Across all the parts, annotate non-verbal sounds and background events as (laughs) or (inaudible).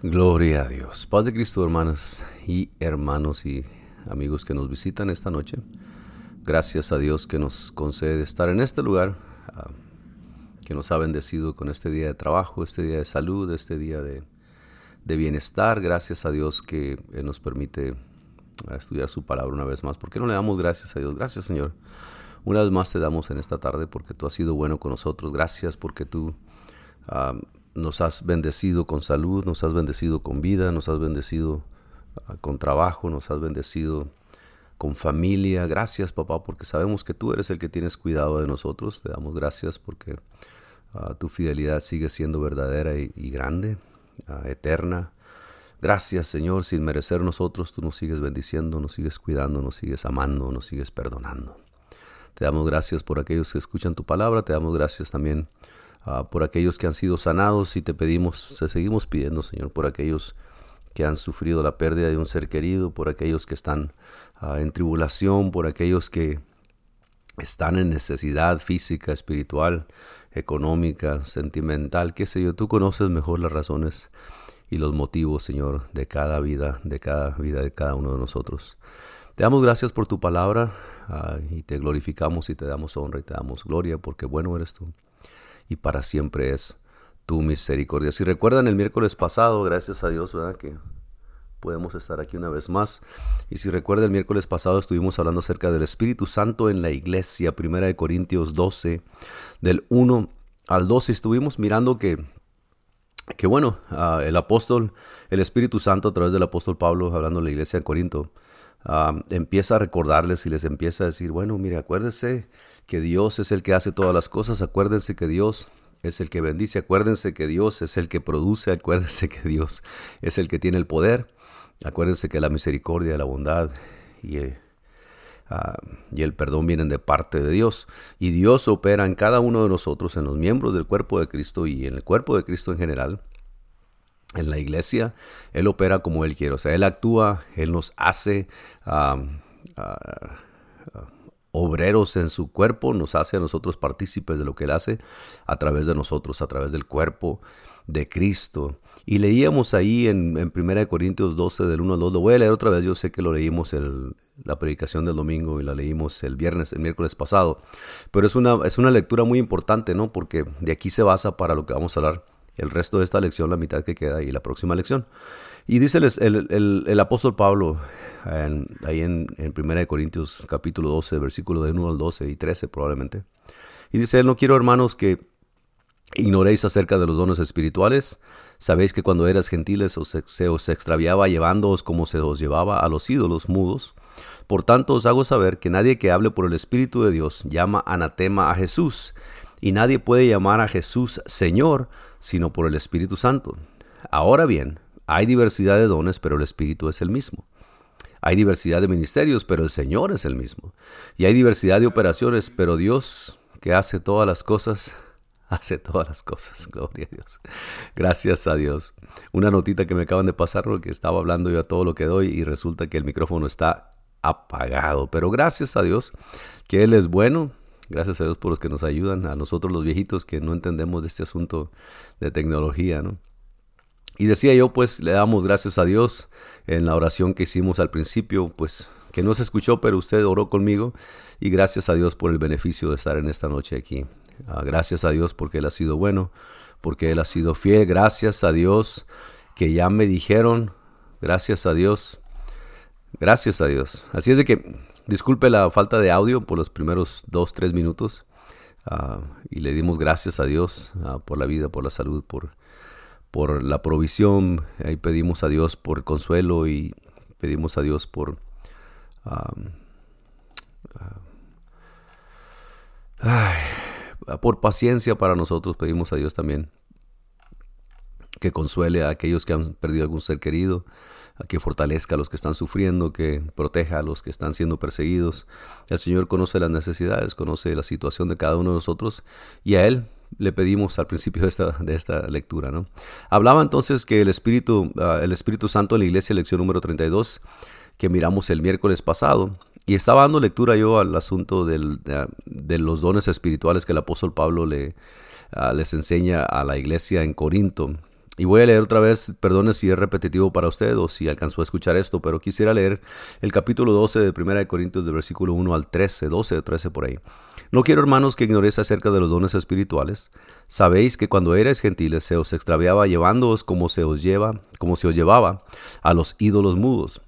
Gloria a Dios. Paz de Cristo, hermanas y hermanos y amigos que nos visitan esta noche. Gracias a Dios que nos concede estar en este lugar, ah, que nos ha bendecido con este día de trabajo, este día de salud, este día de, bienestar. Gracias a Dios que nos permite ah, estudiar su palabra una vez más. ¿Por qué no le damos gracias a Dios? Gracias, Señor. Una vez más te damos en esta tarde porque tú has sido bueno con nosotros. Gracias porque tú ah, nos has bendecido con salud, nos has bendecido con vida, nos has bendecido ah, con trabajo, nos has bendecido con familia. Gracias, papá, porque sabemos que tú eres el que tienes cuidado de nosotros. Te damos gracias porque ah, tu fidelidad sigue siendo verdadera y, grande, ah, eterna. Gracias, Señor, sin merecer nosotros, tú nos sigues bendiciendo, nos sigues cuidando, nos sigues amando, nos sigues perdonando. Te damos gracias por aquellos que escuchan tu palabra, te damos gracias también Ah, por aquellos que han sido sanados y te pedimos, te seguimos pidiendo, Señor, por aquellos que han sufrido la pérdida de un ser querido, por aquellos que están ah, en tribulación, por aquellos que están en necesidad física, espiritual, económica, sentimental, qué sé yo, tú conoces mejor las razones y los motivos, Señor, de cada vida, de cada vida de cada uno de nosotros. Te damos gracias por tu palabra ah, y te glorificamos y te damos honra y te damos gloria porque bueno eres tú y para siempre es tu misericordia. Si recuerdan el miércoles pasado, gracias a Dios, ¿verdad? Que podemos estar aquí una vez más. Y si recuerdan el miércoles pasado estuvimos hablando acerca del Espíritu Santo en la iglesia, primera de Corintios 12, del 1 al 12. Estuvimos mirando que que bueno, ah, el apóstol, el Espíritu Santo a través del apóstol Pablo, hablando de la iglesia en Corinto, empieza a recordarles y les empieza a decir, bueno, mire, acuérdese que Dios es el que hace todas las cosas, acuérdense que Dios es el que bendice, acuérdense que Dios es el que produce, acuérdense que Dios es el que tiene el poder, acuérdense que la misericordia, la bondad y, eh, y el perdón vienen de parte de Dios. Y Dios opera en cada uno de nosotros, en los miembros del cuerpo de Cristo y en el cuerpo de Cristo en general. En la iglesia, Él opera como Él quiere, o sea, Él actúa, Él nos hace... Ah, ah, obreros en su cuerpo, nos hace a nosotros partícipes de lo que Él hace a través de nosotros, a través del cuerpo de Cristo. Y leíamos ahí en, en 1 Corintios 12, del 1 al 2, lo voy a leer otra vez, yo sé que lo leímos la predicación del domingo y la leímos el viernes, el miércoles pasado, pero es una, es una lectura muy importante, ¿no? Porque de aquí se basa para lo que vamos a hablar el resto de esta lección, la mitad que queda y la próxima lección. Y dice el, apóstol Pablo ahí en, en 1 Corintios capítulo 12, versículo de 1 al 12 y 13 probablemente. Y dice él, no quiero hermanos que ignoréis acerca de los dones espirituales. Sabéis que cuando eras gentiles os, se os extraviaba llevándoos como se os llevaba a los ídolos mudos. Por tanto os hago saber que nadie que hable por el Espíritu de Dios llama anatema a Jesús, y nadie puede llamar a Jesús Señor sino por el Espíritu Santo. Ahora bien, hay diversidad de dones, pero el Espíritu es el mismo. Hay diversidad de ministerios, pero el Señor es el mismo. Y hay diversidad de operaciones, pero Dios, que hace todas las cosas, (laughs) hace todas las cosas. Gloria a Dios. Gracias a Dios. Una notita que me acaban de pasar porque estaba hablando yo a todo lo que doy y resulta que el micrófono está apagado. Pero gracias a Dios que Él es bueno. Gracias a Dios por los que nos ayudan, a nosotros los viejitos que no entendemos de este asunto de tecnología, ¿no? Y decía yo, pues le damos gracias a Dios en la oración que hicimos al principio, pues que no se escuchó, pero usted oró conmigo y gracias a Dios por el beneficio de estar en esta noche aquí. Ah, gracias a Dios porque Él ha sido bueno, porque Él ha sido fiel. Gracias a Dios que ya me dijeron, gracias a Dios, gracias a Dios. Así es de que disculpe la falta de audio por los primeros dos, tres minutos. Ah, y le dimos gracias a Dios ah, por la vida, por la salud, por por la provisión, ahí pedimos a Dios por consuelo y pedimos a Dios por por paciencia para nosotros, pedimos a Dios también que consuele a aquellos que han perdido algún ser querido, que fortalezca a los que están sufriendo, que proteja a los que están siendo perseguidos. El Señor conoce las necesidades, conoce la situación de cada uno de nosotros y a Él le pedimos al principio de esta, de esta lectura. ¿no? Hablaba entonces que el Espíritu, ah, el Espíritu Santo en la iglesia, lección número 32, que miramos el miércoles pasado, y estaba dando lectura yo al asunto del, de, los dones espirituales que el apóstol Pablo le, ah, les enseña a la iglesia en Corinto. Y voy a leer otra vez, perdone si es repetitivo para usted o si alcanzó a escuchar esto, pero quisiera leer el capítulo 12 de 1 Corintios del versículo 1 al 13, 12 o 13 por ahí. No quiero, hermanos, que ignoréis acerca de los dones espirituales. Sabéis que cuando erais gentiles se os extraviaba llevándoos como se os lleva, como se os llevaba a los ídolos mudos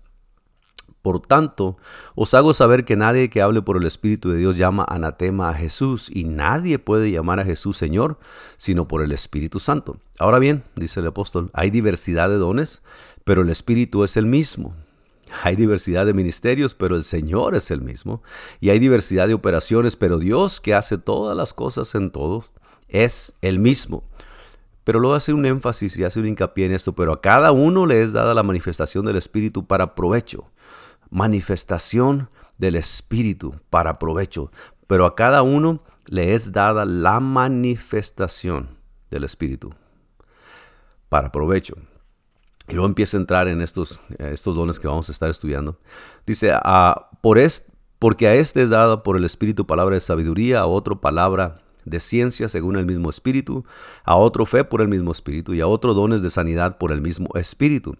por tanto, os hago saber que nadie que hable por el Espíritu de Dios llama anatema a Jesús, y nadie puede llamar a Jesús Señor, sino por el Espíritu Santo. Ahora bien, dice el apóstol, hay diversidad de dones, pero el Espíritu es el mismo. Hay diversidad de ministerios, pero el Señor es el mismo. Y hay diversidad de operaciones, pero Dios que hace todas las cosas en todos, es el mismo. Pero luego hace un énfasis y hace un hincapié en esto, pero a cada uno le es dada la manifestación del Espíritu para provecho manifestación del Espíritu para provecho, pero a cada uno le es dada la manifestación del Espíritu para provecho. Y luego empieza a entrar en estos, estos dones que vamos a estar estudiando. Dice, a, por porque a este es dada por el Espíritu palabra de sabiduría, a otro palabra de ciencia según el mismo Espíritu, a otro fe por el mismo Espíritu y a otro dones de sanidad por el mismo Espíritu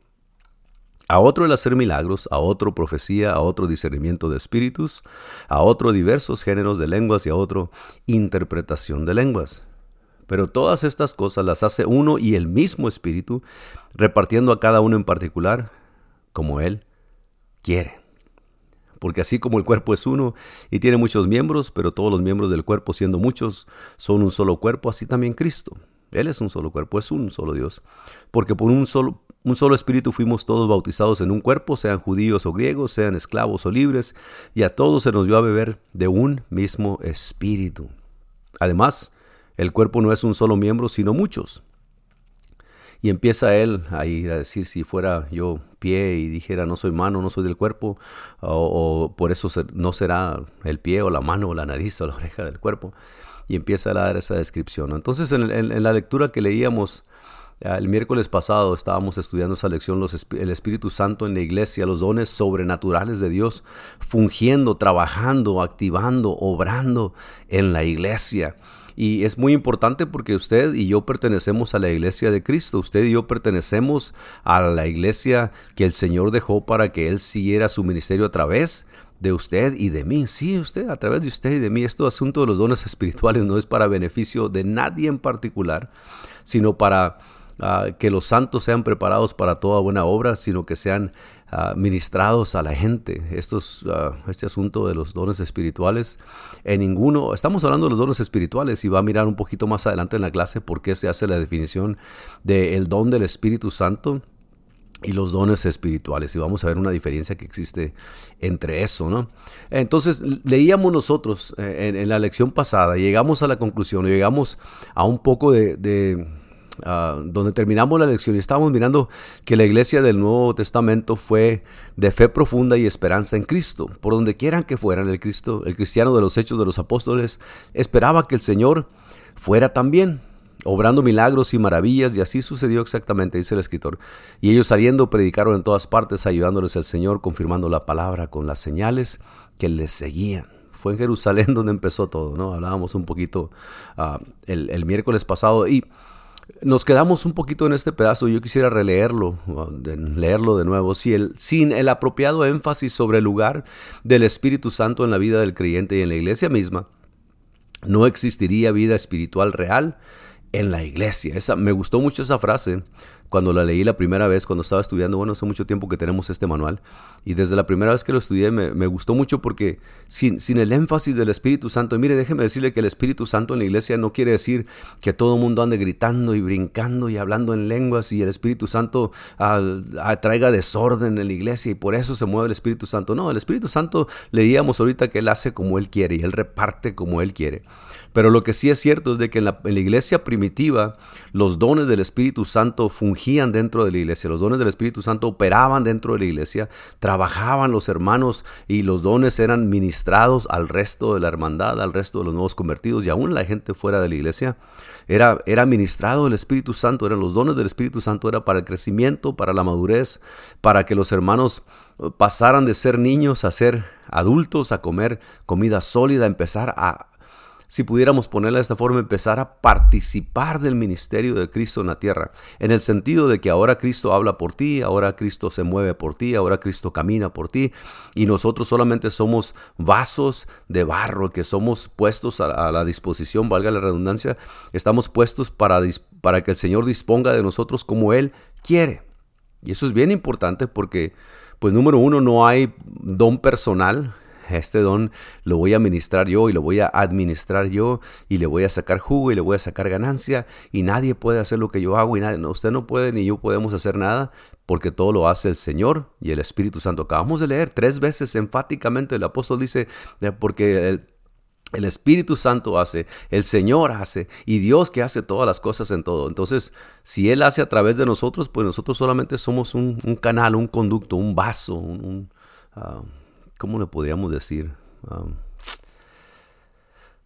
a otro el hacer milagros, a otro profecía, a otro discernimiento de espíritus, a otro diversos géneros de lenguas y a otro interpretación de lenguas. Pero todas estas cosas las hace uno y el mismo espíritu, repartiendo a cada uno en particular como él quiere. Porque así como el cuerpo es uno y tiene muchos miembros, pero todos los miembros del cuerpo siendo muchos son un solo cuerpo, así también Cristo. Él es un solo cuerpo, es un solo Dios. Porque por un solo un solo espíritu fuimos todos bautizados en un cuerpo, sean judíos o griegos, sean esclavos o libres, y a todos se nos dio a beber de un mismo espíritu. Además, el cuerpo no es un solo miembro, sino muchos. Y empieza él a ir a decir, si fuera yo pie y dijera, no soy mano, no soy del cuerpo, o, por eso no será el pie o la mano o la nariz o la oreja del cuerpo. Y empieza a dar esa descripción. Entonces, en la lectura que leíamos, el miércoles pasado estábamos estudiando esa lección, el Espíritu Santo en la iglesia, los dones sobrenaturales de Dios, fungiendo, trabajando, activando, obrando en la iglesia. Y es muy importante porque usted y yo pertenecemos a la iglesia de Cristo. Usted y yo pertenecemos a la iglesia que el Señor dejó para que Él siguiera su ministerio a través de usted y de mí. Sí, usted, a través de usted y de mí. Este asunto de los dones espirituales no es para beneficio de nadie en particular, sino para que los santos sean preparados para toda buena obra, sino que sean ah, ministrados a la gente. Ah, este asunto de los dones espirituales, en ninguno, estamos hablando de los dones espirituales y va a mirar un poquito más adelante en la clase por qué se hace la definición del don del Espíritu Santo y los dones espirituales. Y vamos a ver una diferencia que existe entre eso, ¿no? Entonces, leíamos nosotros eh, en, la lección pasada, llegamos a la conclusión, llegamos a un poco de Ah, donde terminamos la lección y estábamos mirando que la iglesia del Nuevo Testamento fue de fe profunda y esperanza en Cristo. Por donde quieran que fueran, el, Cristo, el cristiano de los hechos de los apóstoles esperaba que el Señor fuera también obrando milagros y maravillas, y así sucedió exactamente, dice el escritor. Y ellos saliendo predicaron en todas partes, ayudándoles al Señor, confirmando la palabra con las señales que les seguían. Fue en Jerusalén (laughs) donde empezó todo, ¿no? Hablábamos un poquito ah, el, el miércoles pasado y nos quedamos un poquito en este pedazo. Yo quisiera releerlo, leerlo de nuevo. Sin el apropiado énfasis sobre el lugar del Espíritu Santo en la vida del creyente y en la iglesia misma, no existiría vida espiritual real en la iglesia. Esa, me gustó mucho esa frase cuando la leí la primera vez, cuando estaba estudiando, bueno, hace mucho tiempo que tenemos este manual, y desde la primera vez que lo estudié me, gustó mucho porque sin, sin, el énfasis del Espíritu Santo, mire, déjeme decirle que el Espíritu Santo en la iglesia no quiere decir que todo el mundo ande gritando y brincando y hablando en lenguas y el Espíritu Santo ah, ah, traiga desorden en la iglesia y por eso se mueve el Espíritu Santo. No, el Espíritu Santo leíamos ahorita que Él hace como Él quiere y Él reparte como Él quiere. Pero lo que sí es cierto es de que en la, iglesia primitiva los dones del Espíritu Santo fungían dentro de la iglesia, los dones del Espíritu Santo operaban dentro de la iglesia, trabajaban los hermanos y los dones eran ministrados al resto de la hermandad, al resto de los nuevos convertidos y aún la gente fuera de la iglesia. Era, era ministrado el Espíritu Santo, eran los dones del Espíritu Santo, era para el crecimiento, para la madurez, para que los hermanos pasaran de ser niños a ser adultos, a comer comida sólida, empezar a, si pudiéramos ponerla de esta forma, empezar a participar del ministerio de Cristo en la tierra, en el sentido de que ahora Cristo habla por ti, ahora Cristo se mueve por ti, ahora Cristo camina por ti, y nosotros solamente somos vasos de barro que somos puestos a, la disposición, valga la redundancia, estamos puestos para, para que el Señor disponga de nosotros como Él quiere. Y eso es bien importante porque, pues número uno, no hay don personal, este don lo voy a administrar yo y lo voy a administrar yo y le voy a sacar jugo y le voy a sacar ganancia y nadie puede hacer lo que yo hago y nadie, usted no puede ni yo podemos hacer nada porque todo lo hace el Señor y el Espíritu Santo. Acabamos de leer tres veces enfáticamente el apóstol dice, porque el, el Espíritu Santo hace, el Señor hace y Dios que hace todas las cosas en todo. Entonces, si Él hace a través de nosotros, pues nosotros solamente somos un, canal, un conducto, un vaso, un, ah, ¿cómo le podríamos decir?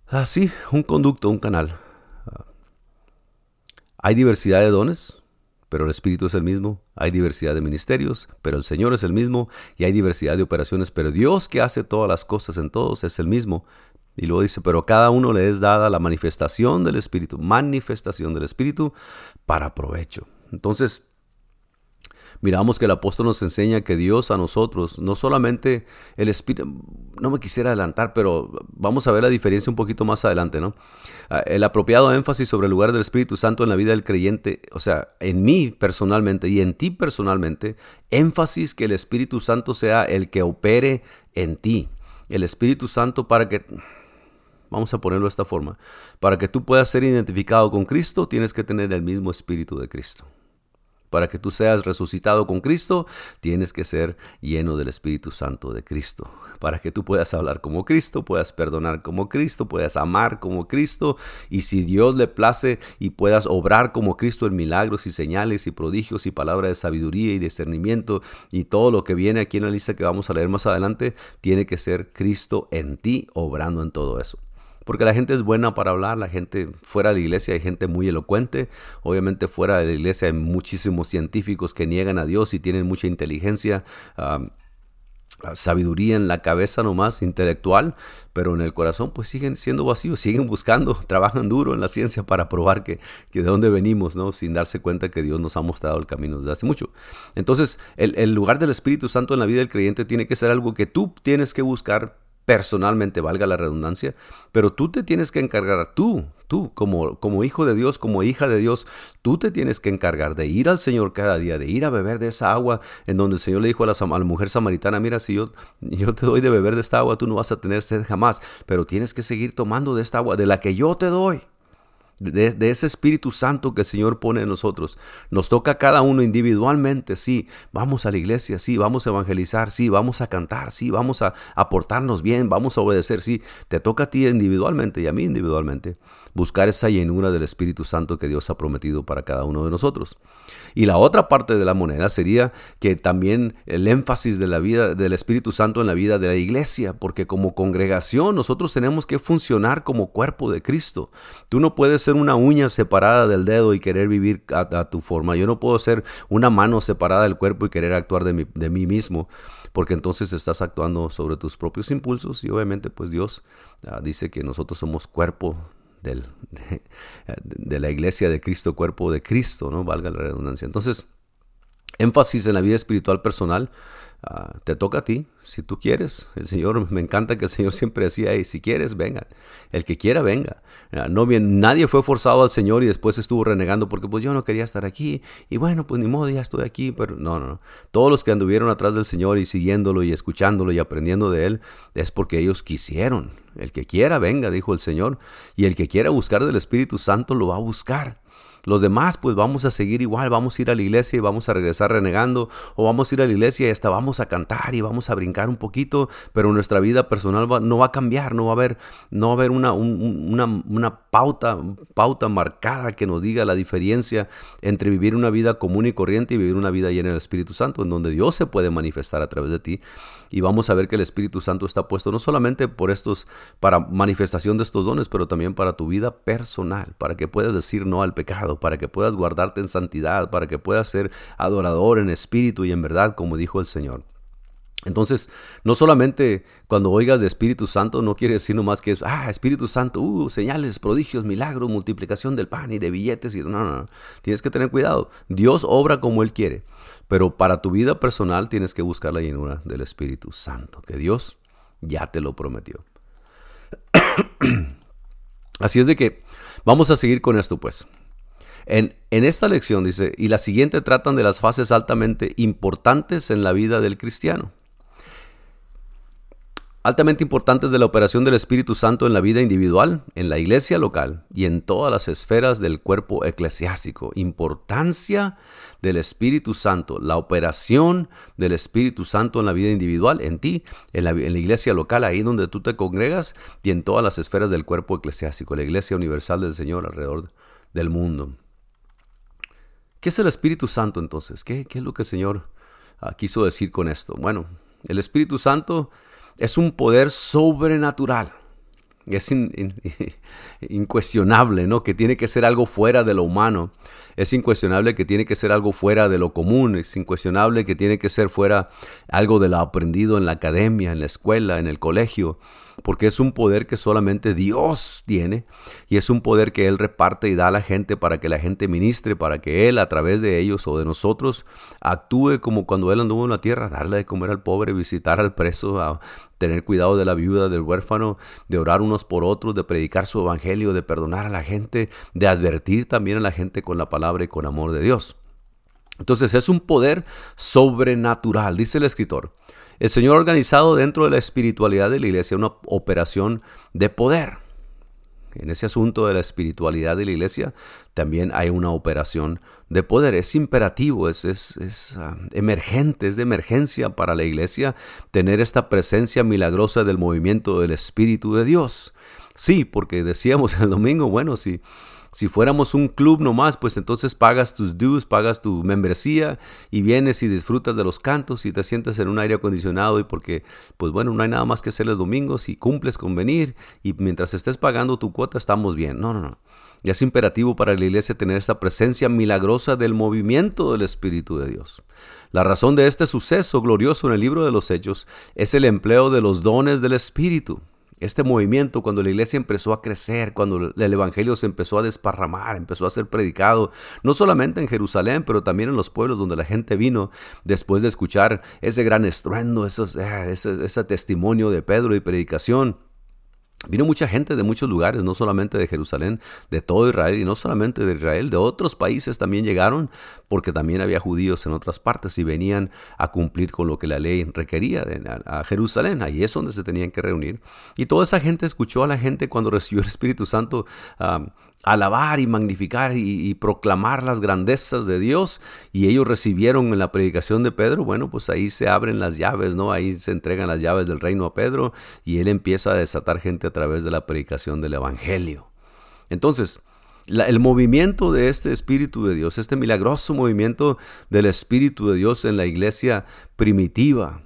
ah, sí, un conducto, un canal. Ah, hay diversidad de dones, pero el Espíritu es el mismo. Hay diversidad de ministerios, pero el Señor es el mismo. Y hay diversidad de operaciones, pero Dios que hace todas las cosas en todos es el mismo. Y luego dice, pero cada uno le es dada la manifestación del Espíritu, manifestación del Espíritu para provecho. Entonces, miramos que el apóstol nos enseña que Dios a nosotros, no solamente el Espíritu, no me quisiera adelantar, pero vamos a ver la diferencia un poquito más adelante, ¿no? Ah, el apropiado énfasis sobre el lugar del Espíritu Santo en la vida del creyente, o sea, en mí personalmente y en ti personalmente, énfasis que el Espíritu Santo sea el que opere en ti. El Espíritu Santo para que Vamos a ponerlo de esta forma. Para que tú puedas ser identificado con Cristo, tienes que tener el mismo espíritu de Cristo. Para que tú seas resucitado con Cristo, tienes que ser lleno del Espíritu Santo de Cristo. Para que tú puedas hablar como Cristo, puedas perdonar como Cristo, puedas amar como Cristo. Y si Dios le place y puedas obrar como Cristo en milagros y señales y prodigios y palabras de sabiduría y discernimiento y todo lo que viene aquí en la lista que vamos a leer más adelante, tiene que ser Cristo en ti obrando en todo eso porque la gente es buena para hablar, la gente fuera de la iglesia hay gente muy elocuente, obviamente fuera de la iglesia hay muchísimos científicos que niegan a Dios y tienen mucha inteligencia. sabiduría en la cabeza nomás, intelectual, pero en el corazón pues siguen siendo vacíos, siguen buscando, (laughs) trabajan duro en la ciencia para probar que, de dónde venimos, ¿no? Sin darse cuenta que Dios nos ha mostrado el camino desde hace mucho. Entonces, el, el lugar del Espíritu Santo en la vida del creyente tiene que ser algo que tú tienes que buscar personalmente, valga la redundancia, pero tú te tienes que encargar, tú, tú, como, como hijo de Dios, como hija de Dios, tú te tienes que encargar de ir al Señor cada día, de ir a beber de esa agua en donde el Señor le dijo a la, mujer samaritana, mira, si yo, yo te doy de beber de esta agua, tú no vas a tener sed jamás, pero tienes que seguir tomando de esta agua, de la que yo te doy de, ese Espíritu Santo que el Señor pone en nosotros. Nos toca a cada uno individualmente, sí, vamos a la iglesia, sí, vamos a evangelizar, sí, vamos a cantar, sí, vamos a aportarnos bien, vamos a obedecer, sí, te toca a ti individualmente y a mí individualmente buscar esa llenura del Espíritu Santo que Dios ha prometido para cada uno de nosotros. Y la otra parte de la moneda sería que también el énfasis de la vida del Espíritu Santo en la vida de la iglesia, porque como congregación nosotros tenemos que funcionar como cuerpo de Cristo. Tú no puedes ser una uña separada del dedo y querer vivir a, tu forma. Yo no puedo ser una mano separada del cuerpo y querer actuar de, mí mismo, porque entonces estás actuando sobre tus propios impulsos y obviamente pues Dios ah, dice que nosotros somos cuerpo de, la iglesia de Cristo, cuerpo de Cristo, ¿no? Valga la redundancia. Entonces, énfasis en la vida espiritual personal. Ah, te toca a ti, si tú quieres. El Señor, me encanta que el Señor siempre decía, si quieres, venga. El que quiera, venga. Ah, no bien, nadie fue forzado al Señor y después estuvo renegando porque pues yo no quería estar aquí. Y bueno, pues ni modo, ya estoy aquí. Pero no, no, no. Todos los que anduvieron atrás del Señor y siguiéndolo y escuchándolo y aprendiendo de Él, es porque ellos quisieron. El que quiera, venga, dijo el Señor. Y el que quiera buscar del Espíritu Santo lo va a buscar. Los demás, pues vamos a seguir igual, vamos a ir a la iglesia y vamos a regresar renegando, o vamos a ir a la iglesia y hasta vamos a cantar y vamos a brincar un poquito, pero nuestra vida personal no va a cambiar, no va a haber, no va a haber una, una, una pauta, pauta marcada que nos diga la diferencia entre vivir una vida común y corriente y vivir una vida llena del Espíritu Santo, en donde Dios se puede manifestar a través de ti. Y vamos a ver que el Espíritu Santo está puesto no solamente por estos, para manifestación de estos dones, pero también para tu vida personal, para que puedas decir no al pecado para que puedas guardarte en santidad, para que puedas ser adorador en espíritu y en verdad, como dijo el Señor. Entonces, no solamente cuando oigas de Espíritu Santo, no quiere decir nomás que es, ah, Espíritu Santo, uh, señales, prodigios, milagros, multiplicación del pan y de billetes. Y, no, no, no, tienes que tener cuidado. Dios obra como Él quiere, pero para tu vida personal tienes que buscar la llenura del Espíritu Santo, que Dios ya te lo prometió. (clears throat) Así es de que vamos a seguir con esto, pues. En, en, esta lección dice, y la siguiente tratan de las fases altamente importantes en la vida del cristiano altamente importantes de la operación del Espíritu Santo en la vida individual, en la iglesia local y en todas las esferas del cuerpo eclesiástico. Importancia del Espíritu Santo, la operación del Espíritu Santo en la vida individual, en ti, en la, iglesia local, ahí donde tú te congregas y en todas las esferas del cuerpo eclesiástico, la iglesia universal del Señor alrededor del mundo. ¿Qué es el Espíritu Santo entonces? ¿Qué, qué es lo que el Señor ah, quiso decir con esto? Bueno, el Espíritu Santo es un poder sobrenatural. Es (laughs) incuestionable, ¿no? Que tiene que ser algo fuera de lo humano. Es incuestionable que tiene que ser algo fuera de lo común. Es incuestionable que tiene que ser fuera algo de lo aprendido en la academia, en la escuela, en el colegio porque es un poder que solamente Dios tiene y es un poder que Él reparte y da a la gente para que la gente ministre, para que Él a través de ellos o de nosotros actúe como cuando Él anduvo en la tierra, darle de comer al pobre, visitar al preso, a tener cuidado de la viuda, del huérfano, de orar unos por otros, de predicar su evangelio, de perdonar a la gente, de advertir también a la gente con la palabra y con amor de Dios. Entonces es un poder sobrenatural, dice el escritor. El Señor ha organizado dentro de la espiritualidad de la iglesia una operación de poder. En ese asunto de la espiritualidad de la iglesia también hay una operación de poder. Es imperativo, es, es, ah, emergente, es de emergencia para la iglesia tener esta presencia milagrosa del movimiento del Espíritu de Dios. Sí, porque decíamos (laughs) el domingo, bueno, si si fuéramos un club nomás, pues entonces pagas tus dues, pagas tu membresía y vienes y disfrutas de los cantos y te sientes en un aire acondicionado y porque, pues bueno, no hay nada más que hacer los domingos y cumples con venir y mientras estés pagando tu cuota estamos bien. No, no, no. Y es imperativo para la iglesia tener esta presencia milagrosa del movimiento del Espíritu de Dios. La razón de este suceso glorioso en el libro de los Hechos es el empleo de los dones del Espíritu este movimiento, cuando la iglesia empezó a crecer, cuando el Evangelio se empezó a desparramar, empezó a ser predicado, no solamente en Jerusalén, pero también en los pueblos donde la gente vino después de escuchar ese gran estruendo, eh, ese, ese testimonio de Pedro y predicación. Vino mucha gente de muchos lugares, no solamente de Jerusalén, de todo Israel y no solamente de Israel, de otros países también llegaron, porque también había judíos en otras partes y venían a cumplir con lo que la ley requería a, Jerusalén. Ahí es donde se tenían que reunir. Y toda esa gente escuchó a la gente cuando recibió el Espíritu Santo ah, alabar y magnificar y, proclamar las grandezas de Dios y ellos recibieron en la predicación de Pedro, bueno, pues ahí se abren las llaves, ¿no? Ahí se entregan las llaves del reino a Pedro y él empieza a desatar gente a través de la predicación del Evangelio. Entonces, el movimiento de este Espíritu de Dios, este milagroso movimiento del Espíritu de Dios en la iglesia primitiva,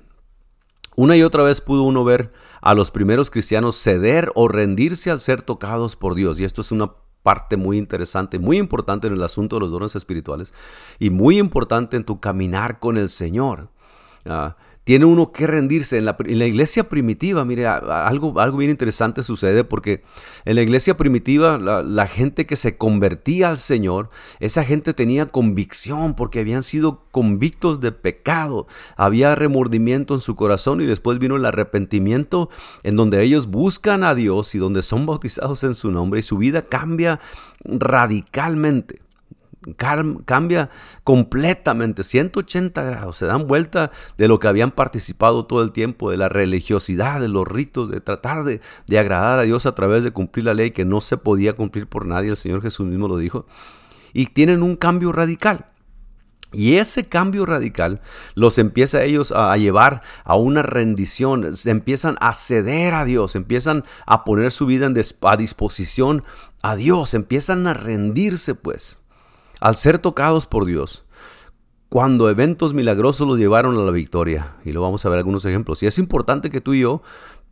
una y otra vez pudo uno ver a los primeros cristianos ceder o rendirse al ser tocados por Dios. Y esto es una parte muy interesante, muy importante en el asunto de los dones espirituales y muy importante en tu caminar con el Señor. Ah, tiene uno que rendirse. En la, iglesia primitiva, mire, algo, algo bien interesante sucede porque en la iglesia primitiva la, gente que se convertía al Señor, esa gente tenía convicción porque habían sido convictos de pecado. Había remordimiento en su corazón y después vino el arrepentimiento en donde ellos buscan a Dios y donde son bautizados en su nombre y su vida cambia radicalmente cambia completamente, 180 grados, se dan vuelta de lo que habían participado todo el tiempo, de la religiosidad, de los ritos, de tratar de, de agradar a Dios a través de cumplir la ley que no se podía cumplir por nadie, el Señor Jesús mismo lo dijo, y tienen un cambio radical. Y ese cambio radical los empieza a ellos a llevar a una rendición, se empiezan a ceder a Dios, empiezan a poner su vida a disposición a Dios, empiezan a rendirse pues al ser tocados por Dios, cuando eventos milagrosos los llevaron a la victoria. Y lo vamos a ver algunos ejemplos. Y es importante que tú y yo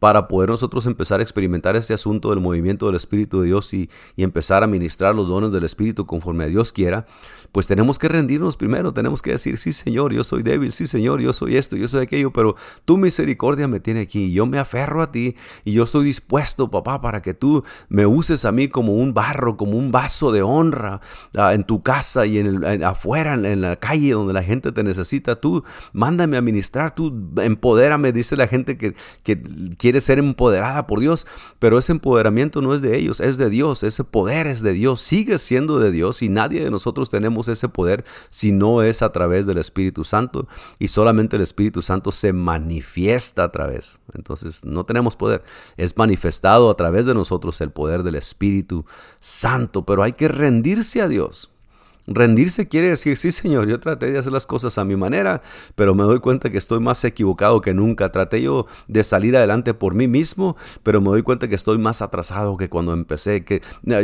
para poder nosotros empezar a experimentar este asunto del movimiento del Espíritu de Dios y, empezar a ministrar los dones del Espíritu conforme a Dios quiera, pues tenemos que rendirnos primero, tenemos que decir, sí Señor, yo soy débil, sí Señor, yo soy esto, yo soy aquello, pero tu misericordia me tiene aquí, yo me aferro a ti y yo estoy dispuesto, papá, para que tú me uses a mí como un barro, como un vaso de honra ah, en tu casa y en, afuera, en, la calle donde la gente te necesita, tú mándame a ministrar, tú empodérame, dice la gente que, que quiere ser empoderada por Dios, pero ese empoderamiento no es de ellos, es de Dios, ese poder es de Dios, sigue siendo de Dios y nadie de nosotros tenemos ese poder si no es a través del Espíritu Santo y solamente el Espíritu Santo se manifiesta a través. Entonces no tenemos poder, es manifestado a través de nosotros el poder del Espíritu Santo, pero hay que rendirse a Dios. Rendirse quiere decir, sí Señor, yo traté de hacer las cosas a mi manera, pero me doy cuenta que estoy más equivocado que nunca. Traté yo de salir adelante por mí mismo, pero me doy cuenta que estoy más atrasado que cuando empecé, que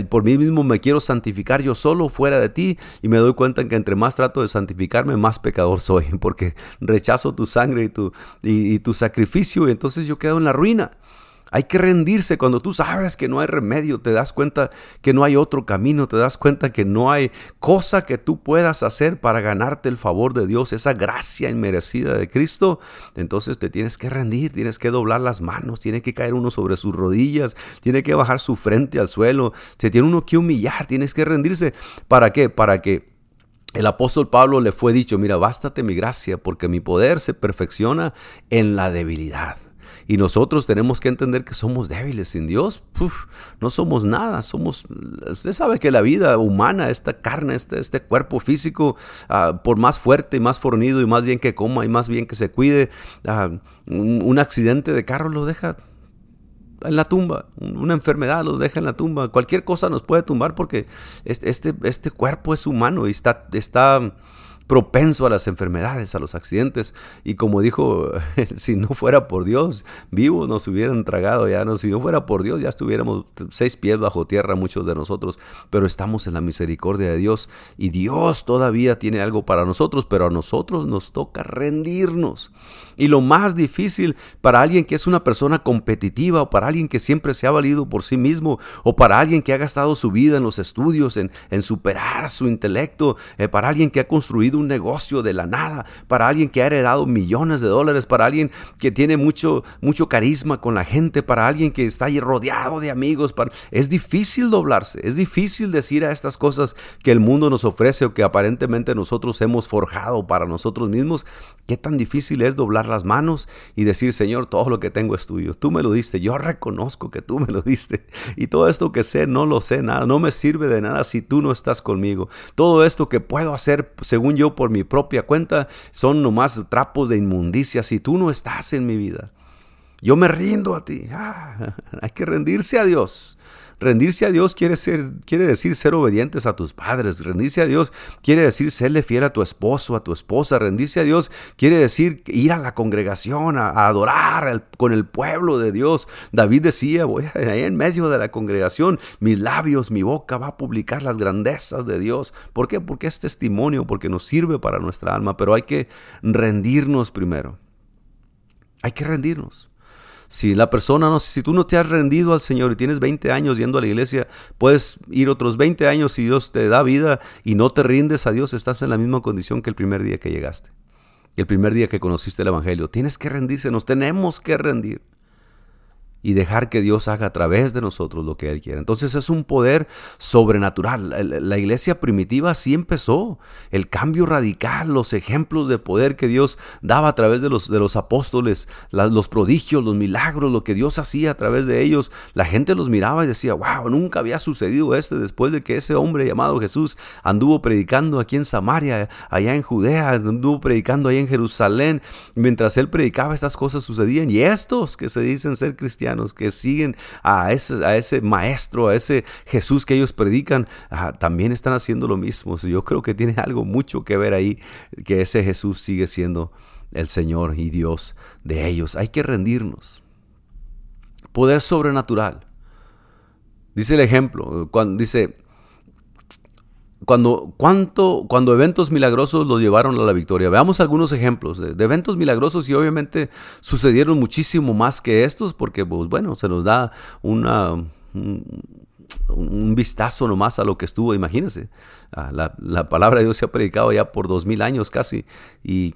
por mí mismo me quiero santificar yo solo fuera de ti y me doy cuenta que entre más trato de santificarme, más pecador soy, (laughs) porque rechazo tu sangre y tu, y tu sacrificio y entonces yo quedo en la ruina. Hay que rendirse cuando tú sabes que no hay remedio, te das cuenta que no hay otro camino, te das cuenta que no hay cosa que tú puedas hacer para ganarte el favor de Dios, esa gracia inmerecida de Cristo. Entonces te tienes que rendir, tienes que doblar las manos, tiene que caer uno sobre sus rodillas, tiene que bajar su frente al suelo, se tiene uno que humillar, tienes que rendirse. ¿Para qué? Para que el apóstol Pablo le fue dicho, mira, bástate mi gracia, porque mi poder se perfecciona en la debilidad. Y nosotros tenemos que entender que somos débiles sin Dios. no somos nada. Somos. Usted sabe que la vida humana, esta carne, este, este cuerpo físico, ah, por más fuerte y más fornido y más bien que coma y más bien que se cuide, ah, un, accidente de carro lo deja en la tumba, una enfermedad lo deja en la tumba, cualquier cosa nos puede tumbar porque este, este, este cuerpo es humano y está, está propenso a las enfermedades, a los accidentes. Y como dijo, (laughs) si no fuera por Dios, vivos nos hubieran tragado ya, no, si no fuera por Dios ya estuviéramos seis pies bajo tierra muchos de nosotros, pero estamos en la misericordia de Dios y Dios todavía tiene algo para nosotros, pero a nosotros nos toca rendirnos. Y lo más difícil para alguien que es una persona competitiva o para alguien que siempre se ha valido por sí mismo o para alguien que ha gastado su vida en los estudios, en, superar su intelecto, eh, para alguien que ha construido un negocio de la nada, para alguien que ha heredado millones de dólares, para alguien que tiene mucho, mucho carisma con la gente, para alguien que está ahí rodeado de amigos. Es difícil doblarse, es difícil decir a estas cosas que el mundo nos ofrece o que aparentemente nosotros hemos forjado para nosotros mismos. Qué tan difícil es doblar las manos y decir, Señor, todo lo que tengo es tuyo. Tú me lo diste, yo reconozco que tú me lo diste. Y todo esto que sé, no lo sé nada, no me sirve de nada si tú no estás conmigo. Todo esto que puedo hacer, según yo, por mi propia cuenta, son nomás trapos de inmundicia si tú no estás en mi vida. Yo me rindo a ti. Ah, (laughs) hay que rendirse a Dios. Rendirse a Dios quiere, ser, quiere decir ser obedientes a tus padres. Rendirse a Dios quiere decir serle fiel a tu esposo, a tu esposa. Rendirse a Dios quiere decir ir a la congregación, a, adorar con el pueblo de Dios. David decía, voy ahí en medio de la congregación, mis labios, mi boca va a publicar las grandezas de Dios. ¿Por qué? Porque es testimonio, porque nos sirve para nuestra alma, pero hay que rendirnos primero. Hay que rendirnos. Si la persona no, si tú no te has rendido al Señor y tienes 20 años yendo a la iglesia, puedes ir otros 20 años si Dios te da vida y no te rindes a Dios, estás en la misma condición que el primer día que llegaste. El primer día que conociste el Evangelio. Tienes que rendirse, nos tenemos que rendir y dejar que Dios haga a través de nosotros lo que Él quiere. Entonces es un poder sobrenatural. La iglesia primitiva sí empezó. El cambio radical, los ejemplos de poder que Dios daba a través de los, de los apóstoles, los prodigios, los milagros, lo que Dios hacía a través de ellos. La gente los miraba y decía, wow, nunca había sucedido este después de que ese hombre llamado Jesús anduvo predicando aquí en Samaria, allá en Judea, anduvo predicando allá en Jerusalén. Mientras Él predicaba estas cosas sucedían. Y estos que se dicen ser cristianos, que siguen a ese, a ese maestro, a ese Jesús que ellos predican, ah, también están haciendo lo mismo. Yo creo que tiene algo mucho que ver ahí, que ese Jesús sigue siendo el Señor y Dios de ellos. Hay que rendirnos. Poder sobrenatural. Dice el ejemplo, cuando dice, cuando, cuánto, cuando eventos milagrosos los llevaron a la victoria. Veamos algunos ejemplos de, eventos milagrosos y obviamente sucedieron muchísimo más que estos porque, pues bueno, se nos da una, un, vistazo nomás a lo que estuvo. Imagínense, ah, la, la palabra de Dios se ha predicado ya por dos mil años casi y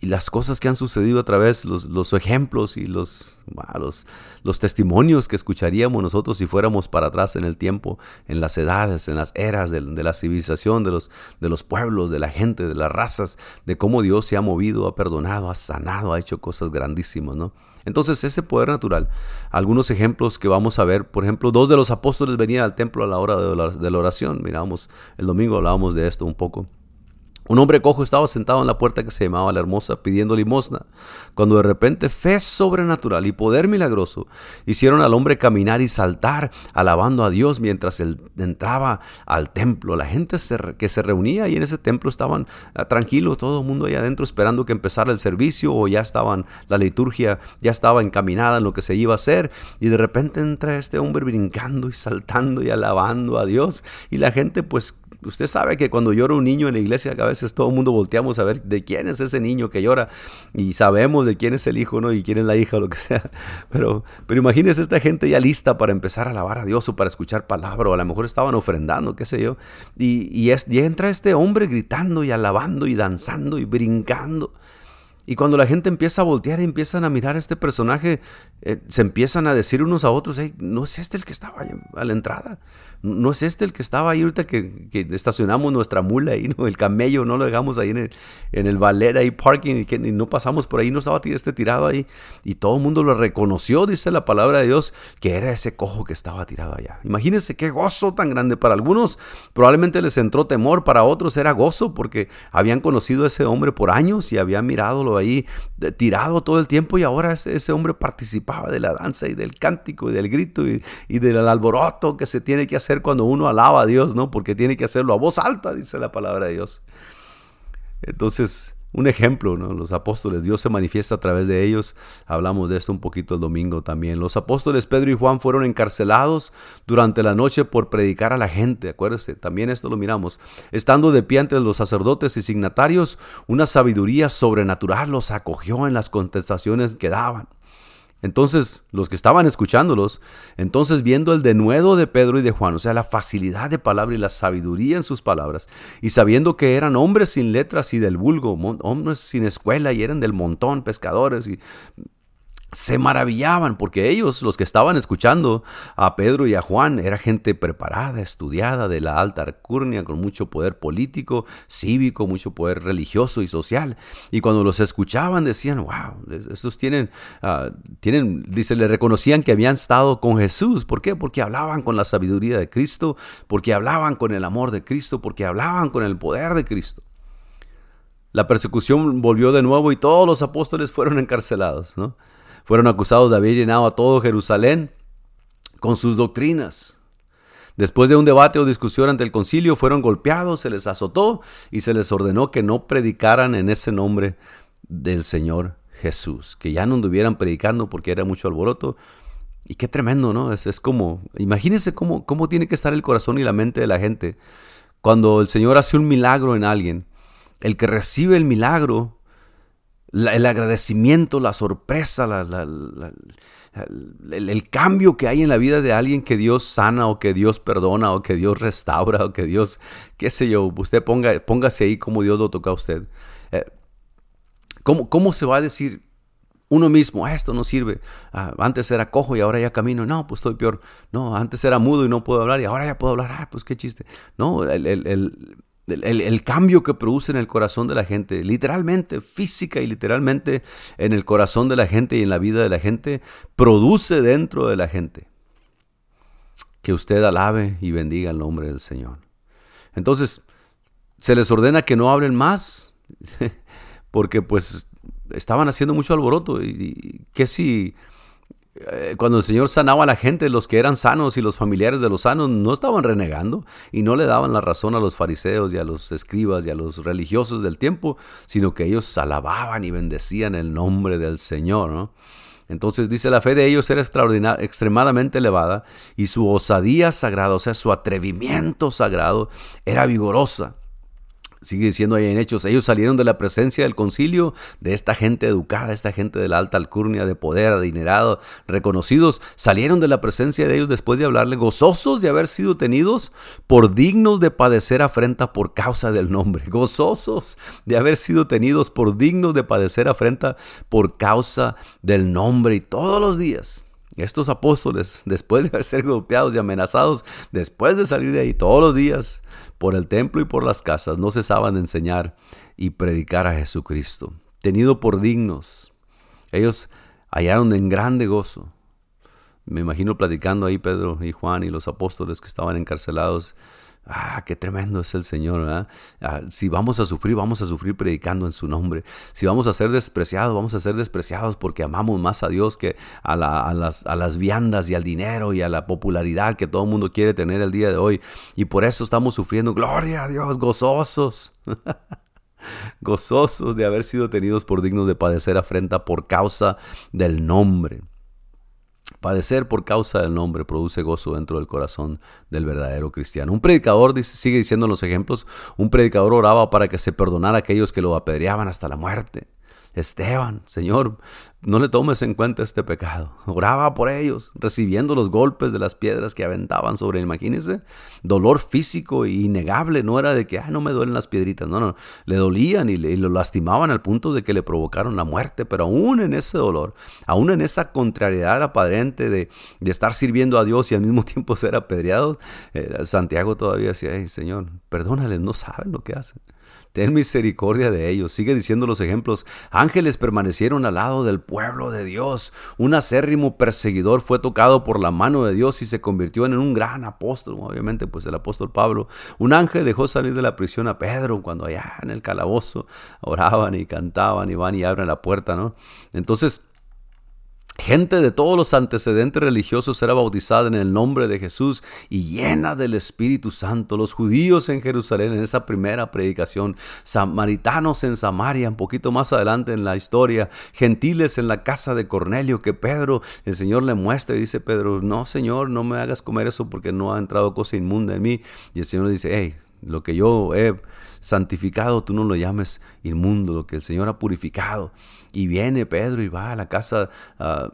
y las cosas que han sucedido a través, los, los ejemplos y los, los, los, testimonios que escucharíamos nosotros si fuéramos para atrás en el tiempo, en las edades, en las eras de, la civilización, de los, de los pueblos, de la gente, de las razas, de cómo Dios se ha movido, ha perdonado, ha sanado, ha hecho cosas grandísimas, ¿no? Entonces, ese poder natural, algunos ejemplos que vamos a ver, por ejemplo, dos de los apóstoles venían al templo a la hora de la, oración, mirábamos, el domingo hablábamos de esto un poco. Un hombre cojo estaba sentado en la puerta que se llamaba La Hermosa pidiendo limosna, cuando de repente fe sobrenatural y poder milagroso hicieron al hombre caminar y saltar, alabando a Dios mientras él entraba al templo. La gente que se reunía ahí en ese templo estaban ah, tranquilos, todo el mundo ahí adentro esperando que empezara el servicio o ya estaban, la liturgia ya estaba encaminada en lo que se iba a hacer y de repente entra este hombre brincando y saltando y alabando a Dios y la gente pues Usted sabe que cuando llora un niño en la iglesia, a veces todo el mundo volteamos a ver de quién es ese niño que llora y sabemos de quién es el hijo, ¿no? Y quién es la hija lo que sea. (laughs) Pero, pero imagínese esta gente ya lista para empezar a alabar a Dios o para escuchar palabra, o a lo mejor estaban ofrendando, qué sé yo. Y, y, es, entra este hombre gritando y alabando y danzando y brincando. Y cuando la gente empieza a voltear y empiezan a mirar a este personaje, eh, se empiezan a decir unos a otros, no es este el que estaba a la entrada. No es este el que estaba ahí ahorita que, estacionamos nuestra mula ahí, el camello, no lo dejamos ahí en el, en el ahí parking y, que, no pasamos por ahí, no estaba este tirado ahí. Y todo el mundo lo reconoció, dice la palabra de Dios, que era ese cojo que estaba tirado allá. Imagínense qué gozo tan grande para algunos. Probablemente les entró temor, para otros era gozo porque habían conocido a ese hombre por años y habían miradolo ahí eh, tirado todo el tiempo y ahora ese, hombre de la danza y del cántico y del grito y, y del alboroto que se tiene que hacer cuando uno alaba a Dios, ¿no? Porque tiene que hacerlo a voz alta, dice la palabra de Dios. Entonces, un ejemplo, ¿no? Los apóstoles, Dios se manifiesta a través de ellos. Hablamos de esto un poquito el domingo también. Los apóstoles Pedro y Juan fueron encarcelados durante la noche por predicar a la gente. Acuérdense, también esto lo miramos. Estando de pie ante los sacerdotes y signatarios, una sabiduría sobrenatural los acogió en las contestaciones que daban. Entonces, los que estaban escuchándolos, entonces viendo el denuedo de Pedro y de Juan, o sea, la facilidad de palabra y la sabiduría en sus palabras, y sabiendo que eran hombres sin letras y del vulgo, hombres sin escuela y eran del montón, pescadores, y se maravillaban porque ellos, los que estaban escuchando a Pedro y a Juan, era gente preparada, estudiada de la alta alcurnia, con mucho poder político, cívico, mucho poder religioso y social. Y cuando los escuchaban decían, wow, estos tienen, uh, tienen, le reconocían que habían estado con Jesús. ¿Por qué? Porque hablaban con la sabiduría de Cristo, porque hablaban con el amor de Cristo, porque hablaban con el poder de Cristo. La persecución volvió de nuevo y todos los apóstoles fueron encarcelados, ¿no? Fueron acusados de haber llenado a todo Jerusalén con sus doctrinas. Después de un debate o discusión ante el concilio, fueron golpeados, se les azotó y se les ordenó que no predicaran en ese nombre del Señor Jesús, que ya no anduvieran predicando porque era mucho alboroto. Y qué tremendo, ¿no? Es, es como, imagínense cómo, cómo tiene que estar el corazón y la mente de la gente cuando el Señor hace un milagro en alguien. El que recibe el milagro el agradecimiento, la sorpresa, el, cambio que hay en la vida de alguien que Dios sana o que Dios perdona o que Dios restaura o que Dios, qué sé yo, usted ponga, póngase ahí como Dios lo toca a usted. Eh, ¿cómo, ¿Cómo se va a decir uno mismo, ah, esto no sirve. Ah, antes era cojo y ahora ya camino. No, pues estoy peor. No, antes era mudo y no puedo hablar y ahora ya puedo hablar. Ah, pues qué chiste. No, el, el, cambio que produce en el corazón de la gente, literalmente, física y literalmente en el corazón de la gente y en la vida de la gente, produce dentro de la gente. Que usted alabe y bendiga el nombre del Señor. Entonces, se les ordena que no hablen más, (laughs) porque pues estaban haciendo mucho alboroto. Y, que si cuando el Señor sanaba a la gente, los que eran sanos y los familiares de los sanos no estaban renegando y no le daban la razón a los fariseos y a los escribas y a los religiosos del tiempo, sino que ellos alababan y bendecían el nombre del Señor. Entonces dice, la fe de ellos era extraordinaria, extremadamente elevada y su osadía sagrada, o sea, su atrevimiento sagrado era vigorosa. Sigue diciendo ahí en Hechos, ellos salieron de la presencia del concilio, de esta gente educada, esta gente de la alta alcurnia, de poder, adinerado, reconocidos, salieron de la presencia de ellos después de hablarle, gozosos de haber sido tenidos por dignos de padecer afrenta por causa del nombre, (laughs) gozosos de haber sido tenidos por dignos de padecer afrenta por causa del nombre. Y todos los días estos apóstoles, (laughs) después de sido golpeados y amenazados, después de salir de ahí todos los días por el templo y por las casas, no cesaban de enseñar y predicar a Jesucristo, tenido por dignos. Ellos hallaron en grande gozo. Me imagino platicando ahí Pedro y Juan y los apóstoles que estaban encarcelados Ah, qué tremendo es el Señor. Ah, si vamos a sufrir, vamos a sufrir predicando en su nombre. Si vamos a ser despreciados, vamos a ser despreciados porque amamos más a Dios que a, las, a las viandas y al dinero y a la popularidad que todo el mundo quiere tener el día de hoy. Y por eso estamos sufriendo. Gloria a Dios, gozosos. (laughs) gozosos de haber sido tenidos por dignos de padecer afrenta por causa del nombre. Padecer por causa del nombre produce gozo dentro del corazón del verdadero cristiano. Un predicador, sigue diciendo los ejemplos, un predicador oraba para que se perdonara a aquellos que lo apedreaban hasta la muerte. Esteban, Señor, no le tomes en cuenta este pecado. Oraba por ellos, recibiendo los golpes de las piedras que aventaban sobre él. Imagínense, dolor físico e innegable. No era de que, ah, no me duelen las piedritas. No, no, le dolían y, le, lo lastimaban al punto de que le provocaron la muerte. Pero aún en ese dolor, aún en esa contrariedad aparente de, estar sirviendo a Dios y al mismo (laughs) tiempo ser apedreados, eh, Santiago todavía decía, Señor, perdónales, no saben lo que hacen. Ten misericordia de ellos. Sigue diciendo los ejemplos. Ángeles permanecieron al lado del pueblo de Dios. Un acérrimo perseguidor fue tocado por la mano de Dios y se convirtió en un gran apóstol. Obviamente, pues el apóstol Pablo. Un ángel dejó salir de la prisión a Pedro cuando allá en el calabozo oraban y cantaban y van y abren la puerta, ¿no? Entonces, Gente de todos los antecedentes religiosos era bautizada en el nombre de Jesús y llena del Espíritu Santo. Los judíos en Jerusalén en esa primera predicación, samaritanos en Samaria, un poquito más adelante en la historia, gentiles en la casa de Cornelio, que Pedro, el Señor le muestra y dice, Pedro, no Señor, no me hagas comer eso porque no ha entrado cosa inmunda en mí. Y el Señor le dice, hey, lo que yo he santificado, tú no lo llames inmundo, lo que el Señor ha purificado. Y viene Pedro y va a la casa... Ah,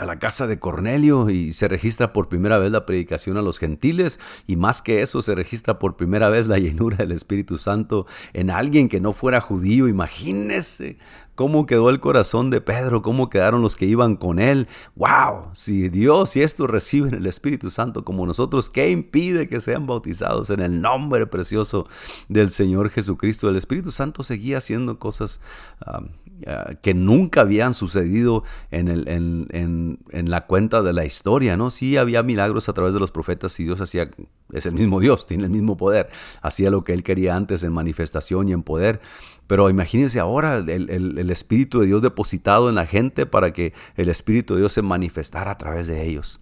a la casa de Cornelio y se registra por primera vez la predicación a los gentiles y más que eso se registra por primera vez la llenura del Espíritu Santo en alguien que no fuera judío. Imagínese cómo quedó el corazón de Pedro, cómo quedaron los que iban con él. ¡Wow! Si Dios y estos reciben el Espíritu Santo como nosotros, ¿qué impide que sean bautizados en el nombre precioso del Señor Jesucristo? El Espíritu Santo seguía haciendo cosas ah, ah, que nunca habían sucedido en, la cuenta de la historia, ¿no? Sí había milagros a través de los profetas y Dios hacía, es el mismo Dios, (laughs) tiene el mismo poder, hacía lo que él quería antes en manifestación y en poder, pero imagínense ahora el, Espíritu de Dios depositado en la gente para que el Espíritu de Dios se manifestara a través de ellos.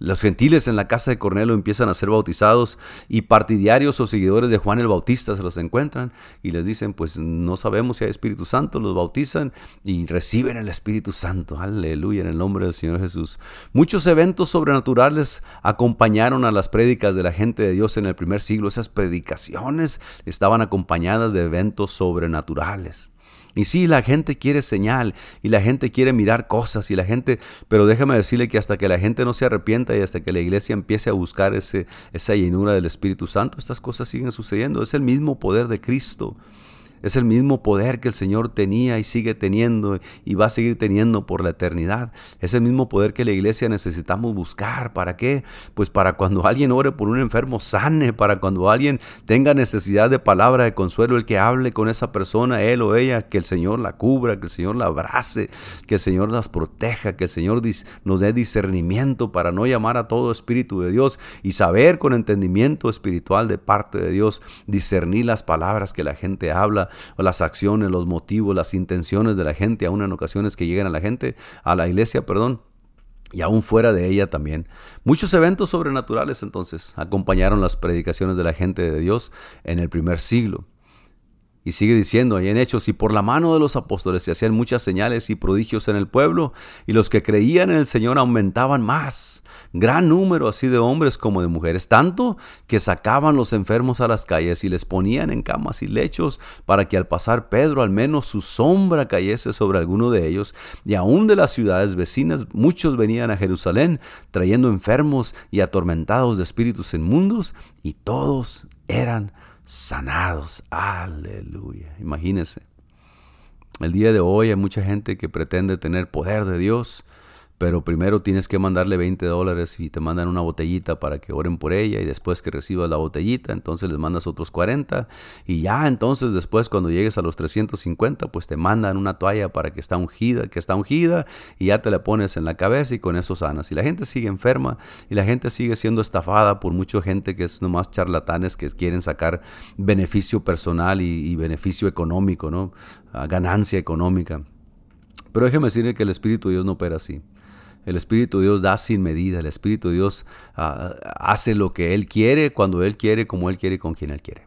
Los gentiles en la casa de Cornelio empiezan a ser bautizados y partidarios o seguidores de Juan el Bautista se los encuentran y les dicen, pues no sabemos si hay Espíritu Santo, los bautizan y reciben el Espíritu Santo. Aleluya, en el nombre del Señor Jesús. Muchos eventos sobrenaturales acompañaron a las prédicas de la gente de Dios en el primer siglo. Esas predicaciones estaban acompañadas de eventos sobrenaturales. Y sí, la gente quiere señal y la gente quiere mirar cosas y la gente, pero déjame decirle que hasta que la gente no se arrepienta y hasta que la iglesia empiece a buscar ese, esa llenura del Espíritu Santo, estas cosas siguen sucediendo. Es el mismo poder de Cristo. Es el mismo poder que el Señor tenía y sigue teniendo y va a seguir teniendo por la eternidad. Es el mismo poder que la iglesia necesitamos buscar. ¿Para qué? Pues para cuando alguien ore por un enfermo sane, para cuando alguien tenga necesidad de palabra de consuelo, el que hable con esa persona, él o ella, que el Señor la cubra, que el Señor la abrace, que el Señor las proteja, que el Señor nos dé discernimiento para no llamar a todo espíritu de Dios y saber con entendimiento espiritual de parte de Dios discernir las palabras que la gente habla o las acciones, los motivos, las intenciones de la gente, aún en ocasiones que llegan a la gente, a la iglesia, perdón, y aún fuera de ella también. Muchos eventos sobrenaturales entonces acompañaron las predicaciones de la gente de Dios en el primer siglo. Y sigue diciendo ahí en Hechos, y por la mano de los apóstoles se hacían muchas señales y prodigios en el pueblo, y los que creían en el Señor aumentaban más, gran número así de hombres como de mujeres, tanto que sacaban los enfermos a las calles y les ponían en camas y lechos para que al pasar Pedro al menos su sombra cayese sobre alguno de ellos, y aún de las ciudades vecinas muchos venían a Jerusalén trayendo enfermos y atormentados de espíritus inmundos, y todos eran sanados. Aleluya. Imagínense. El día de hoy hay mucha gente que pretende tener poder de Dios, pero primero tienes que mandarle 20 dólares y te mandan una botellita para que oren por ella y después que recibas la botellita, entonces les mandas otros 40 y ya entonces después cuando llegues a los 350, pues te mandan una toalla para que está ungida, que está ungida y ya te la pones en la cabeza y con eso sanas. Y la gente sigue enferma y la gente sigue siendo estafada por mucha gente que es nomás charlatanes que quieren sacar beneficio personal y, beneficio económico, ¿no? Ah, ganancia económica. Pero déjeme decirle que el Espíritu de Dios no opera así. El Espíritu de Dios da sin medida. El Espíritu de Dios ah, hace lo que Él quiere, cuando Él quiere, como Él quiere y con quien Él quiere.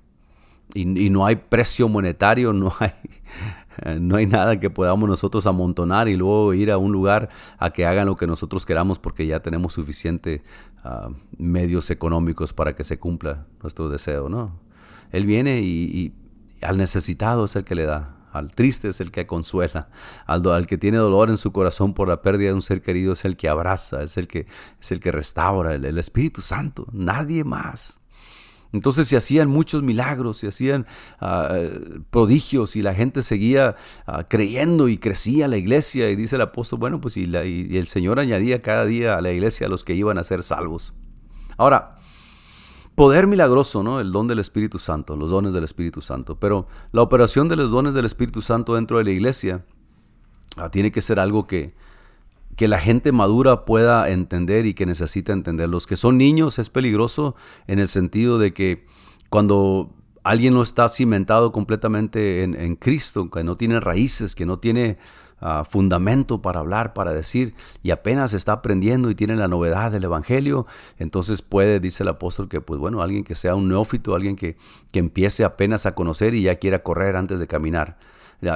Y, no hay precio monetario, no hay, (laughs) no hay nada que podamos nosotros amontonar y luego ir a un lugar a que hagan lo que nosotros queramos porque ya tenemos suficientes ah, medios económicos para que se cumpla nuestro deseo. ¿no? Él viene y al necesitado es el que le da. Al triste es el que consuela. Al, que tiene dolor en su corazón por la pérdida de un ser querido es el que abraza, es el que, es el que restaura, el, Espíritu Santo. Nadie más. Entonces se hacían muchos milagros, se hacían ah, prodigios y la gente seguía ah, creyendo y crecía la iglesia. Y dice el apóstol, bueno, pues y, y, el Señor añadía cada día a la iglesia a los que iban a ser salvos. Ahora, poder milagroso, ¿no? El don del Espíritu Santo, los dones del Espíritu Santo. Pero la operación de los dones del Espíritu Santo dentro de la iglesia ah, tiene que ser algo que, que la gente madura pueda entender y que necesita entender. Los que son niños es peligroso en el sentido de que cuando alguien no está cimentado completamente en, en Cristo, que no tiene raíces, que no tiene Ah, fundamento para hablar, para decir, y apenas está aprendiendo y tiene la novedad del Evangelio, entonces puede, dice el apóstol, que pues bueno, alguien que sea un neófito, alguien que, que empiece apenas a conocer y ya quiera correr antes de caminar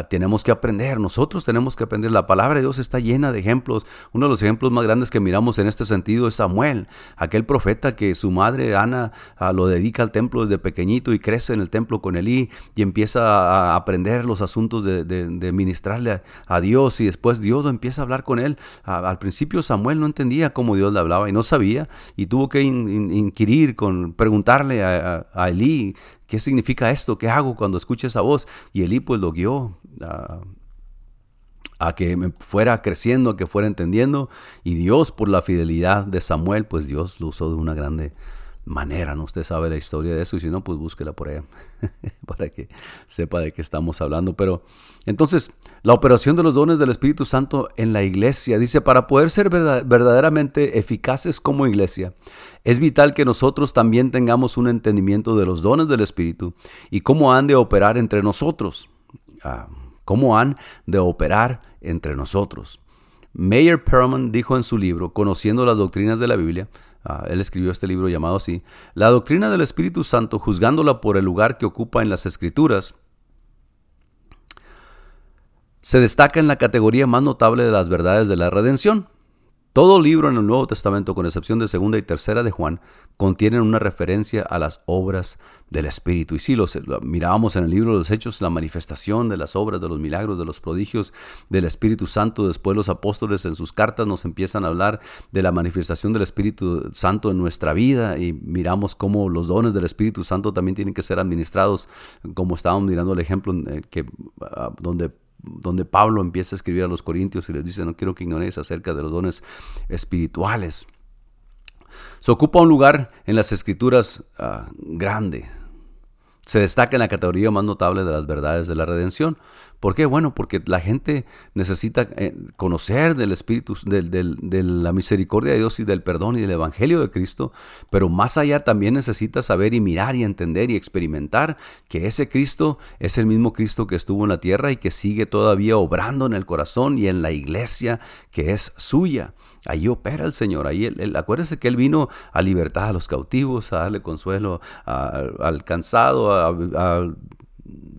tenemos que aprender, nosotros tenemos que aprender. La palabra de Dios está llena de ejemplos. Uno de los ejemplos más grandes que miramos en este sentido es Samuel, aquel profeta que su madre Ana ah, lo dedica al templo desde pequeñito y crece en el templo con Elí y empieza a aprender los asuntos de, ministrarle a, Dios y después Dios lo empieza a hablar con él. al principio Samuel no entendía cómo Dios le hablaba y no sabía y tuvo que inquirir, con, preguntarle a Elí ¿Qué significa esto? ¿Qué hago cuando escuche esa voz? Y Elí pues lo guió a, a que me fuera creciendo, a que fuera entendiendo. Y Dios, por la fidelidad de Samuel, pues Dios lo usó de una grande manera, ¿no? Usted sabe la historia de eso y si no, pues búsquela por ahí (laughs) para que sepa de qué estamos hablando. Pero entonces, la operación de los dones del Espíritu Santo en la iglesia, dice, para poder ser verdaderamente eficaces como iglesia, es vital que nosotros también tengamos un entendimiento de los dones del Espíritu y cómo han de operar entre nosotros. Ah, cómo han de operar entre nosotros. Mayer Perman dijo en su libro, Conociendo las Doctrinas de la Biblia, Ah, él escribió este libro llamado así, La doctrina del Espíritu Santo, juzgándola por el lugar que ocupa en las Escrituras, se destaca en la categoría más notable de las verdades de la redención. Todo libro en el Nuevo Testamento, con excepción de segunda y tercera de Juan, contienen una referencia a las obras del Espíritu. Y sí, lo mirábamos en el libro de los Hechos, la manifestación de las obras, de los milagros, de los prodigios del Espíritu Santo. Después los apóstoles en sus cartas nos empiezan a hablar de la manifestación del Espíritu Santo en nuestra vida y miramos cómo los dones del Espíritu Santo también tienen que ser administrados, como estábamos mirando el ejemplo eh, que, ah, donde donde Pablo empieza a escribir a los corintios y les dice, no quiero que ignoréis acerca de los dones espirituales. Se ocupa un lugar en las escrituras ah, grande, se destaca en la categoría más notable de las verdades de la redención. ¿Por qué? Bueno, porque la gente necesita eh, conocer del Espíritu, de la misericordia de Dios y del perdón y del Evangelio de Cristo, pero más allá también necesita saber y mirar y entender y experimentar que ese Cristo es el mismo Cristo que estuvo en la tierra y que sigue todavía obrando en el corazón y en la iglesia que es suya. Ahí opera el Señor. Ahí él, acuérdese que Él vino a libertar a los cautivos, a darle consuelo al cansado, a,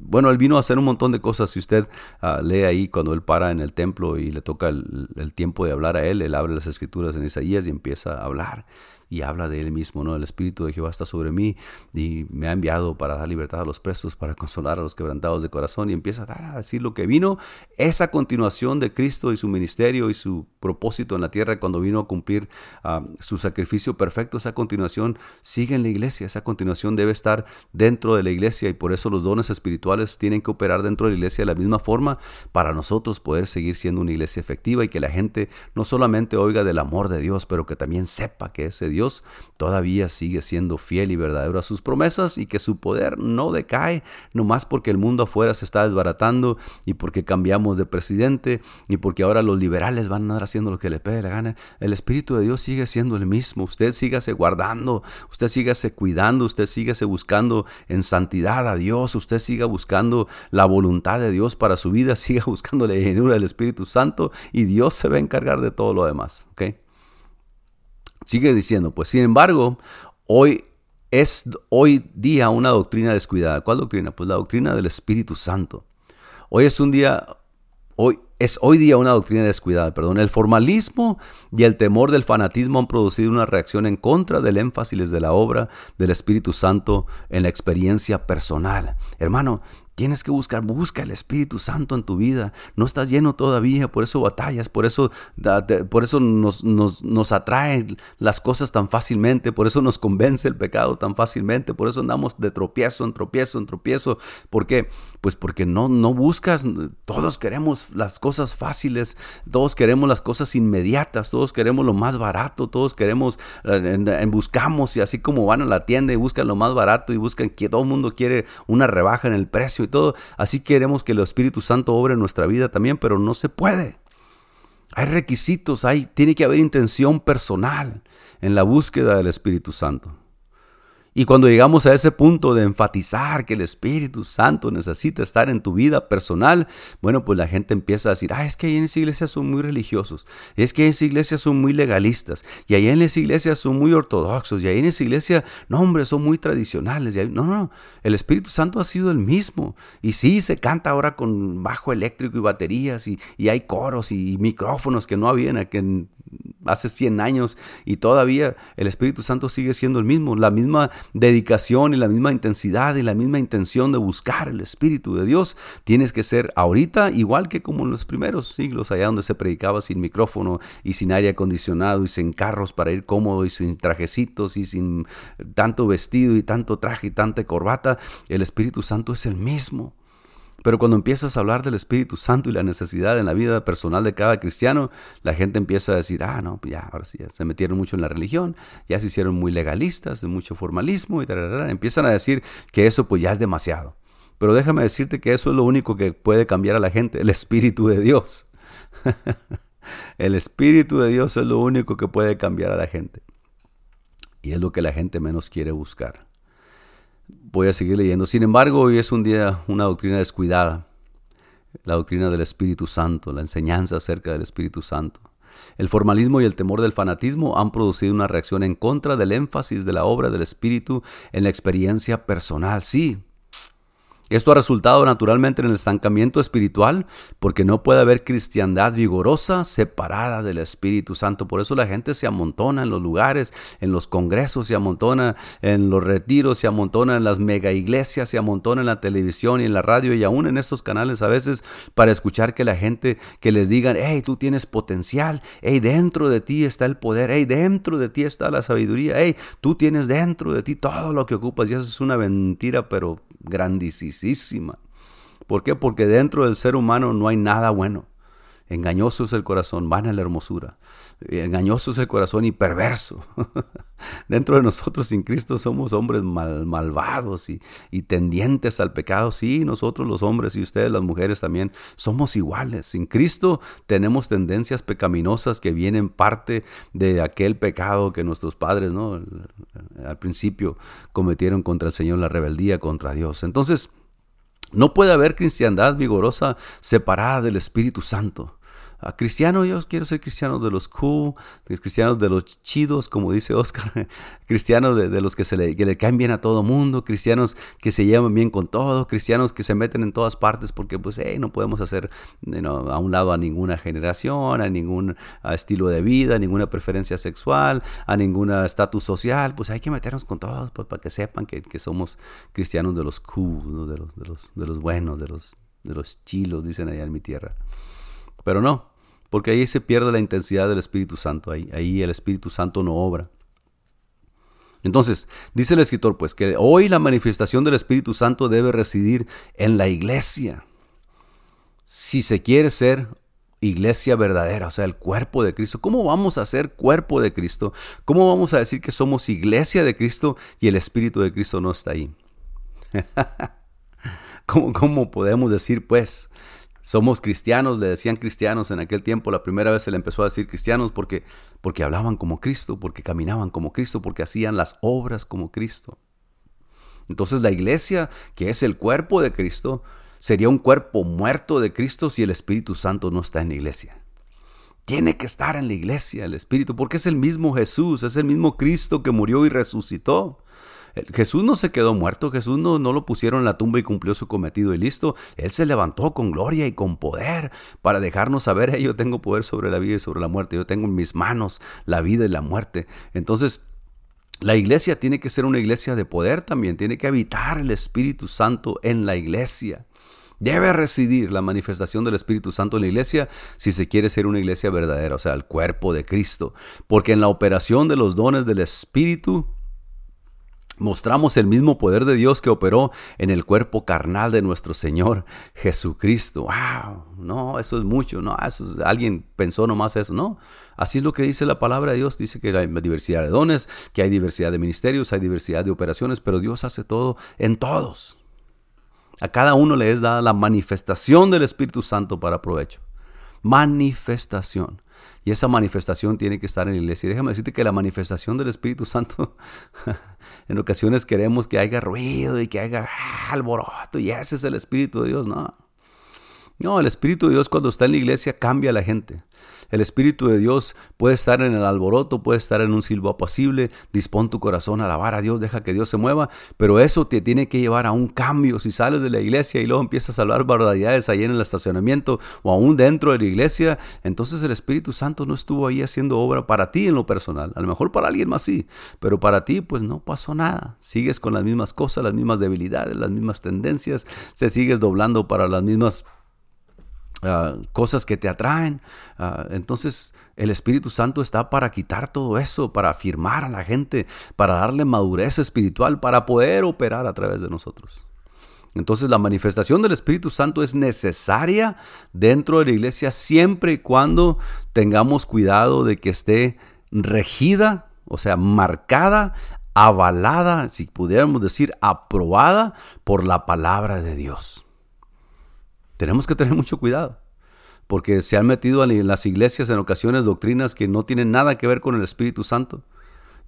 bueno, él vino a hacer un montón de cosas. Si usted ah, lee ahí cuando él para en el templo y le toca el, tiempo de hablar a él, él abre las escrituras en Isaías y empieza a hablar y habla de él mismo, ¿no? El Espíritu de Jehová está sobre mí y me ha enviado para dar libertad a los presos, para consolar a los quebrantados de corazón. Y empieza a, dar, a decir lo que vino, esa continuación de Cristo y su ministerio y su propósito en la tierra cuando vino a cumplir ah, su sacrificio perfecto, esa continuación sigue en la iglesia, esa continuación debe estar dentro de la iglesia y por eso los dones espirituales tienen que operar dentro de la iglesia de la misma forma para nosotros poder seguir siendo una iglesia efectiva y que la gente no solamente oiga del amor de Dios, pero que también sepa que ese Dios Dios todavía sigue siendo fiel y verdadero a sus promesas y que su poder no decae, no más porque el mundo afuera se está desbaratando y porque cambiamos de presidente y porque ahora los liberales van a andar haciendo lo que le pede la gana. El Espíritu de Dios sigue siendo el mismo. Usted sígase guardando, usted sígase cuidando, usted sígase buscando en santidad a Dios, usted siga buscando la voluntad de Dios para su vida, (laughs) siga buscando la llenura del Espíritu Santo y Dios se va a encargar de todo lo demás. ¿okay? Sigue diciendo, pues sin embargo, hoy es hoy día una doctrina descuidada. ¿Cuál doctrina? Pues la doctrina del Espíritu Santo. Hoy es un día, hoy es hoy día una doctrina descuidada, perdón. El formalismo y el temor del fanatismo han producido una reacción en contra del énfasis de la obra del Espíritu Santo en la experiencia personal. Hermano, Tienes que buscar, busca el Espíritu Santo en tu vida. No estás lleno todavía, por eso batallas, por eso, por eso nos, nos, nos atraen las cosas tan fácilmente, por eso nos convence el pecado tan fácilmente, por eso andamos de tropiezo en tropiezo en tropiezo. ¿Por qué? Pues porque no, no buscas, todos queremos las cosas fáciles, todos queremos las cosas inmediatas, todos queremos lo más barato, todos queremos, en, buscamos y así como van a la tienda y buscan lo más barato y buscan que todo el mundo quiere una rebaja en el precio todo. Así queremos que el Espíritu Santo obre en nuestra vida también, pero no se puede. Hay requisitos, hay, tiene que haber intención personal en la búsqueda del Espíritu Santo. Y cuando llegamos a ese punto de enfatizar que el Espíritu Santo necesita estar en tu vida personal, bueno, pues la gente empieza a decir, ah, es que ahí en esa iglesia son muy religiosos, es que en esa iglesia son muy legalistas, y ahí en esa iglesia son muy ortodoxos, y ahí en esa iglesia, no, hombre, son muy tradicionales. Y no, no, el Espíritu Santo ha sido el mismo. Y sí, se canta ahora con bajo eléctrico y baterías, y, y hay coros y micrófonos que no habían aquí hace 100 años y todavía el Espíritu Santo sigue siendo el mismo, la misma dedicación y la misma intensidad y la misma intención de buscar el Espíritu de Dios. Tienes que ser ahorita igual que como en los primeros siglos, allá donde se predicaba sin micrófono y sin aire acondicionado y sin carros para ir cómodo y sin trajecitos y sin tanto vestido y tanto traje y tanta corbata. El Espíritu Santo es el mismo. Pero cuando empiezas a hablar del Espíritu Santo y la necesidad en la vida personal de cada cristiano, la gente empieza a decir, ah, no, ya, ahora sí, se metieron mucho en la religión, ya se hicieron muy legalistas, de mucho formalismo y tal, empiezan a decir que eso pues ya es demasiado. Pero déjame decirte que eso es lo único que puede cambiar a la gente, el Espíritu de Dios. (laughs) el Espíritu de Dios es lo único que puede cambiar a la gente. Y es lo que la gente menos quiere buscar. Voy a seguir leyendo. Sin embargo, hoy es un día, una doctrina descuidada. La doctrina del Espíritu Santo, la enseñanza acerca del Espíritu Santo. El formalismo y el temor del fanatismo han producido una reacción en contra del énfasis de la obra del Espíritu en la experiencia personal. Sí, esto ha resultado naturalmente en el estancamiento espiritual porque no puede haber cristiandad vigorosa separada del Espíritu Santo. Por eso la gente se amontona en los lugares, en los congresos, se amontona en los retiros, se amontona en las mega iglesias, se amontona en la televisión y en la radio y aún en estos canales a veces para escuchar que la gente que les digan, hey, tú tienes potencial, hey, dentro de ti está el poder, hey, dentro de ti está la sabiduría, hey, tú tienes dentro de ti todo lo que ocupas. Y eso es una mentira, pero grandísima. ¿Por qué? Porque dentro del ser humano no hay nada bueno. Engañoso es el corazón, vana la hermosura. Engañoso es el corazón y perverso. (laughs) Dentro de nosotros sin Cristo somos hombres malvados y, y, tendientes al pecado. Sí, nosotros los hombres y ustedes las mujeres también somos iguales. Sin Cristo tenemos tendencias pecaminosas que vienen parte de aquel pecado que nuestros padres, ¿no? Al principio cometieron contra el Señor la rebeldía contra Dios. Entonces, no puede haber cristiandad vigorosa separada del Espíritu Santo. Cristiano, yo quiero ser cristiano de los cool, de cristianos de los chidos, como dice Oscar, (laughs) cristianos de, los que, se le, que caen bien a todo mundo, cristianos que se llevan bien con todo, cristianos que se meten en todas partes porque pues no podemos hacer a un lado a ninguna generación, a ningún estilo de vida, a ninguna preferencia sexual, a ningún estatus social, pues hay que meternos con todos pues, para que sepan que, somos cristianos de los cool, de, los, de, los, de los buenos, de los, de los chilos, dicen allá en mi tierra. Pero no, porque ahí se pierde la intensidad del Espíritu Santo, ahí, ahí el Espíritu Santo no obra. Entonces, dice el escritor, pues, que hoy la manifestación del Espíritu Santo debe residir en la iglesia. Si se quiere ser iglesia verdadera, o sea, el cuerpo de Cristo. ¿Cómo vamos a ser cuerpo de Cristo? ¿Cómo vamos a decir que somos iglesia de Cristo y el Espíritu de Cristo no está ahí? (laughs) ¿Cómo, ¿Cómo, podemos decir, pues, somos cristianos, le decían cristianos en aquel tiempo, la primera vez se le empezó a decir cristianos porque, porque hablaban como Cristo, porque caminaban como Cristo, porque hacían las obras como Cristo. Entonces la iglesia, que es el cuerpo de Cristo, sería un cuerpo muerto de Cristo si el Espíritu Santo no está en la iglesia. Tiene que estar en la iglesia el Espíritu, porque es el mismo Jesús, es el mismo Cristo que murió y resucitó. Jesús no se quedó muerto, Jesús no, no lo pusieron en la tumba y cumplió su cometido y listo. Él se levantó con gloria y con poder para dejarnos saber, yo tengo poder sobre la vida y sobre la muerte, yo tengo en mis manos la vida y la muerte. Entonces, la iglesia tiene que ser una iglesia de poder también, tiene que habitar el Espíritu Santo en la iglesia. Debe residir la manifestación del Espíritu Santo en la iglesia si se quiere ser una iglesia verdadera, o sea, el cuerpo de Cristo. Porque en la operación de los dones del Espíritu mostramos el mismo poder de Dios que operó en el cuerpo carnal de nuestro Señor Jesucristo. ¡Wow! No, eso es mucho, no, eso alguien pensó nomás eso, no. Así es lo que dice la palabra de Dios, dice que hay diversidad de dones, que hay diversidad de ministerios, hay diversidad de operaciones, pero Dios hace todo en todos. A cada uno le es dada la manifestación del Espíritu Santo para provecho. Manifestación. Y esa manifestación tiene que estar en la iglesia. Y déjame decirte que la manifestación del Espíritu Santo, (laughs) en ocasiones queremos que haya ruido y que haya alboroto, y ese es el Espíritu de Dios. No. No, el Espíritu de Dios cuando está en la iglesia cambia a la gente. El Espíritu de Dios puede estar en el alboroto, puede estar en un silbo apacible. Dispón tu corazón a alabar a Dios, deja que Dios se mueva. Pero eso te tiene que llevar a un cambio. Si sales de la iglesia y luego empiezas a hablar barbaridades ahí en el estacionamiento o aún dentro de la iglesia, entonces el Espíritu Santo no estuvo ahí haciendo obra para ti en lo personal. A lo mejor para alguien más sí, pero para ti pues no pasó nada. Sigues con las mismas cosas, las mismas debilidades, las mismas tendencias, se sigues doblando para las mismas Ah, cosas que te atraen. Ah, entonces el Espíritu Santo está para quitar todo eso, para afirmar a la gente, para darle madurez espiritual, para poder operar a través de nosotros. Entonces la manifestación del Espíritu Santo es necesaria dentro de la iglesia siempre y cuando tengamos cuidado de que esté regida, o sea, marcada, avalada, si pudiéramos decir, aprobada por la palabra de Dios. Tenemos que tener mucho cuidado, porque se han metido en las iglesias en ocasiones doctrinas que no tienen nada que ver con el Espíritu Santo.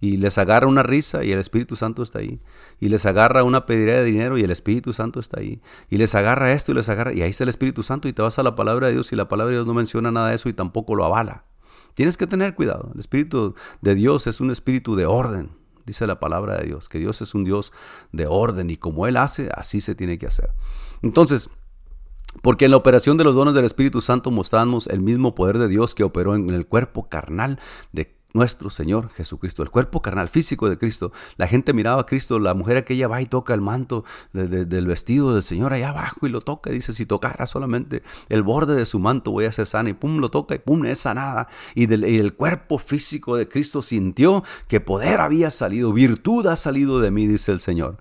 Y les agarra una risa y el Espíritu Santo está ahí. Y les agarra una pediría de dinero y el Espíritu Santo está ahí. Y les agarra esto y les agarra. Y ahí está el Espíritu Santo y te vas a la palabra de Dios y la palabra de Dios no menciona nada de eso y tampoco lo avala. Tienes que tener cuidado. El Espíritu de Dios es un espíritu de orden. Dice la palabra de Dios, que Dios es un Dios de orden y como Él hace, así se tiene que hacer. Entonces, porque en la operación de los dones del Espíritu Santo mostramos el mismo poder de Dios que operó en el cuerpo carnal de nuestro Señor Jesucristo, el cuerpo carnal físico de Cristo. La gente miraba a Cristo, la mujer aquella va y toca el manto del vestido del Señor allá abajo y lo toca. Dice, si tocara solamente el borde de su manto voy a ser sana. Y pum, lo toca y pum, es sanada. Y el cuerpo físico de Cristo sintió que poder había salido, virtud ha salido de mí, dice el Señor.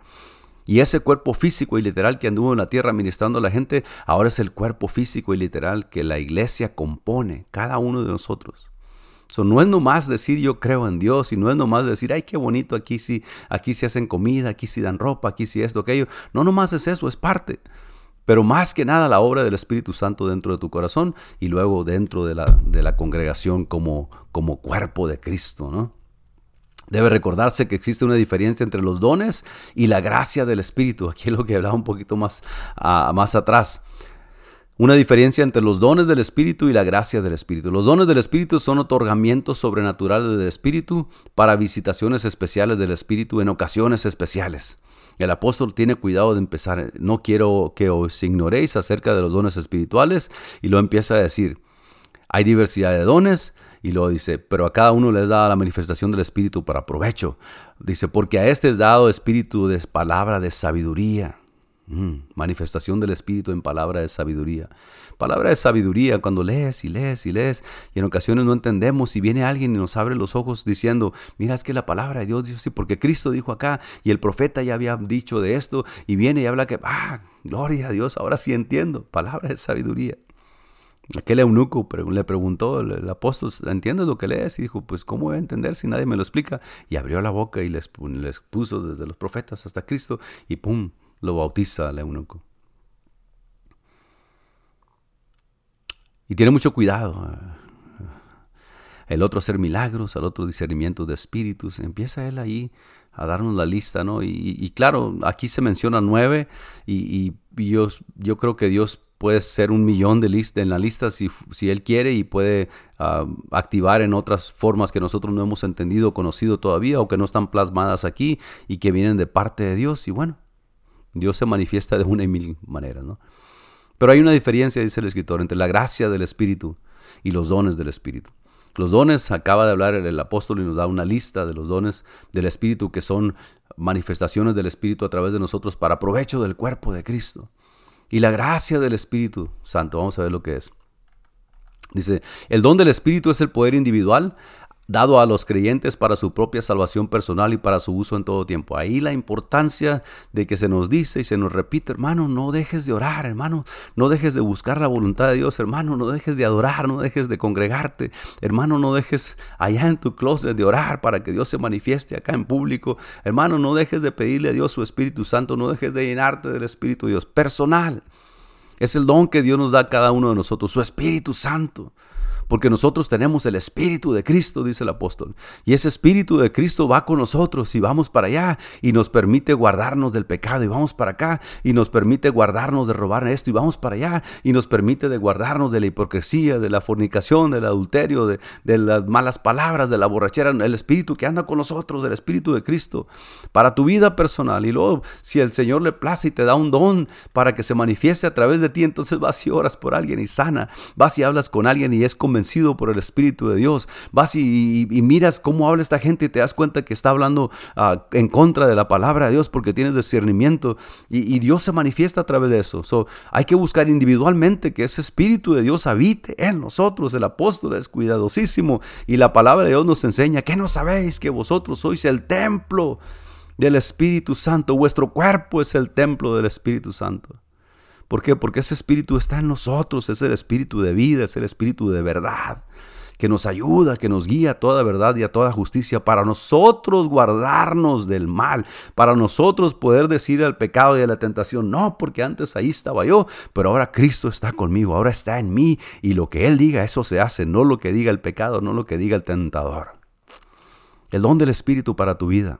Y ese cuerpo físico y literal que anduvo en la tierra ministrando a la gente, ahora es el cuerpo físico y literal que la iglesia compone, cada uno de nosotros. So, no es nomás decir yo creo en Dios y no es nomás decir, ay, qué bonito, aquí sí, aquí sí hacen comida, aquí sí dan ropa, aquí sí esto, aquello. No nomás es eso, es parte. Pero más que nada la obra del Espíritu Santo dentro de tu corazón y luego dentro de la, de la congregación como, como cuerpo de Cristo, ¿no? Debe recordarse que existe una diferencia entre los dones y la gracia del Espíritu. Aquí es lo que hablaba un poquito más, más atrás. Una diferencia entre los dones del Espíritu y la gracia del Espíritu. Los dones del Espíritu son otorgamientos sobrenaturales del Espíritu para visitaciones especiales del Espíritu en ocasiones especiales. El apóstol tiene cuidado de empezar, no quiero que os ignoréis acerca de los dones espirituales y lo empieza a decir. Hay diversidad de dones y luego dice, pero a cada uno les da la manifestación del Espíritu para provecho. Dice, porque a este es dado espíritu de palabra de sabiduría Mm, manifestación del Espíritu en palabra de sabiduría. Palabra de sabiduría cuando lees y lees y lees y en ocasiones no entendemos y viene alguien y nos abre los ojos diciendo, mira es que la palabra de Dios dice así porque Cristo dijo acá y el profeta ya había dicho de esto y viene y habla que, ah, gloria a Dios, ahora sí entiendo. Palabra de sabiduría. Aquel eunuco le preguntó, el apóstol, ¿entiendes lo que lees? Y dijo, pues ¿cómo voy a entender si nadie me lo explica? Y abrió la boca y les, les puso desde los profetas hasta Cristo y ¡pum! lo bautiza al eunuco. Y tiene mucho cuidado. El otro hacer milagros, al otro discernimiento de espíritus. Empieza él ahí a darnos la lista, ¿no? Y, claro, aquí se menciona nueve y, yo, yo, creo que Dios puede ser un millón de lista en la lista si, si Él quiere y puede ah, activar en otras formas que nosotros no hemos entendido, conocido todavía o que no están plasmadas aquí y que vienen de parte de Dios. Y bueno, Dios se manifiesta de una y mil maneras, ¿no? Pero hay una diferencia, dice el escritor, entre la gracia del Espíritu y los dones del Espíritu. Los dones, acaba de hablar el apóstol y nos da una lista de los dones del Espíritu que son manifestaciones del Espíritu a través de nosotros para provecho del cuerpo de Cristo. Y la gracia del Espíritu Santo, vamos a ver lo que es. Dice, el don del Espíritu es el poder individual dado a los creyentes para su propia salvación personal y para su uso en todo tiempo. Ahí la importancia de que se nos dice y se nos repite, hermano, no dejes de orar, hermano, no dejes de buscar la voluntad de Dios, hermano, no dejes de adorar, no dejes de congregarte, hermano, no dejes allá en tu closet de orar para que Dios se manifieste acá en público, hermano, no dejes de pedirle a Dios su Espíritu Santo, no dejes de llenarte del Espíritu de Dios. Personal. Es el don que Dios nos da a cada uno de nosotros, su Espíritu Santo porque nosotros tenemos el Espíritu de Cristo, dice el apóstol. Y ese Espíritu de Cristo va con nosotros y vamos para allá y nos permite guardarnos del pecado y vamos para acá y nos permite guardarnos de robar esto y vamos para allá y nos permite de guardarnos de la hipocresía, de la fornicación, del adulterio, de, las malas palabras, de la borrachera, el Espíritu que anda con nosotros, del Espíritu de Cristo, para tu vida personal. Y luego, si el Señor le place y te da un don para que se manifieste a través de ti, entonces vas y oras por alguien y sana, vas y hablas con alguien y es convencido vencido por el Espíritu de Dios. Vas y, miras cómo habla esta gente y te das cuenta que está hablando ah, en contra de la palabra de Dios porque tienes discernimiento y, Dios se manifiesta a través de eso. So, hay que buscar individualmente que ese Espíritu de Dios habite en nosotros. El apóstol es cuidadosísimo y la palabra de Dios nos enseña que no sabéis que vosotros sois el templo del Espíritu Santo. Vuestro cuerpo es el templo del Espíritu Santo. ¿Por qué? Porque ese espíritu está en nosotros, es el espíritu de vida, es el espíritu de verdad, que nos ayuda, que nos guía a toda verdad y a toda justicia, para nosotros guardarnos del mal, para nosotros poder decir al pecado y a la tentación, no, porque antes ahí estaba yo, pero ahora Cristo está conmigo, ahora está en mí, y lo que Él diga, eso se hace, no lo que diga el pecado, no lo que diga el tentador. El don del Espíritu para tu vida.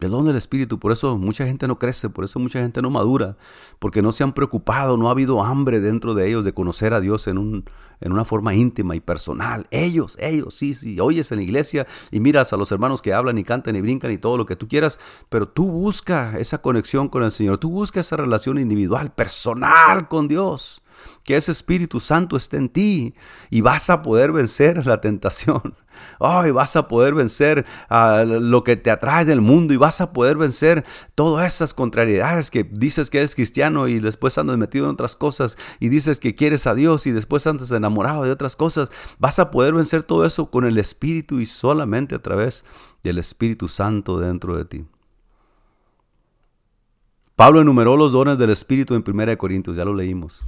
El don del Espíritu, por eso mucha gente no crece, por eso mucha gente no madura, porque no se han preocupado, no ha habido hambre dentro de ellos de conocer a Dios en, un, en una forma íntima y personal. Ellos, ellos, sí, sí, oyes en la iglesia y miras a los hermanos que hablan y cantan y brincan y todo lo que tú quieras, pero tú busca esa conexión con el Señor, tú busca esa relación individual, personal con Dios que ese Espíritu Santo esté en ti y vas a poder vencer la tentación. (laughs) Oh, y vas a poder vencer a lo que te atrae del mundo y vas a poder vencer todas esas contrariedades que dices que eres cristiano y después andas metido en otras cosas y dices que quieres a Dios y después andas enamorado de otras cosas. Vas a poder vencer todo eso con el Espíritu y solamente a través del Espíritu Santo dentro de ti. Pablo enumeró los dones del Espíritu en 1 Corintios, ya lo leímos.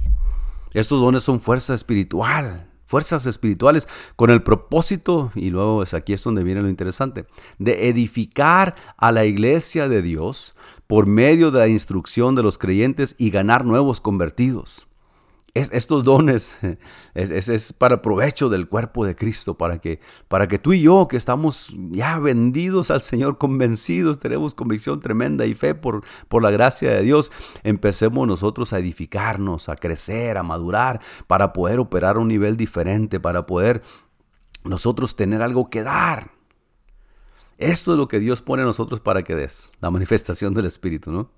Estos dones son fuerza espiritual, fuerzas espirituales con el propósito, y luego es aquí es donde viene lo interesante, de edificar a la iglesia de Dios por medio de la instrucción de los creyentes y ganar nuevos convertidos. Estos dones (laughs) es, es, para provecho del cuerpo de Cristo, para que, para que tú y yo, que estamos ya vendidos al Señor, convencidos, tenemos convicción tremenda y fe por, por la gracia de Dios, empecemos nosotros a edificarnos, a crecer, a madurar, para poder operar a un nivel diferente, para poder nosotros tener algo que dar. Esto es lo que Dios pone a nosotros para que des, la manifestación del Espíritu, ¿no?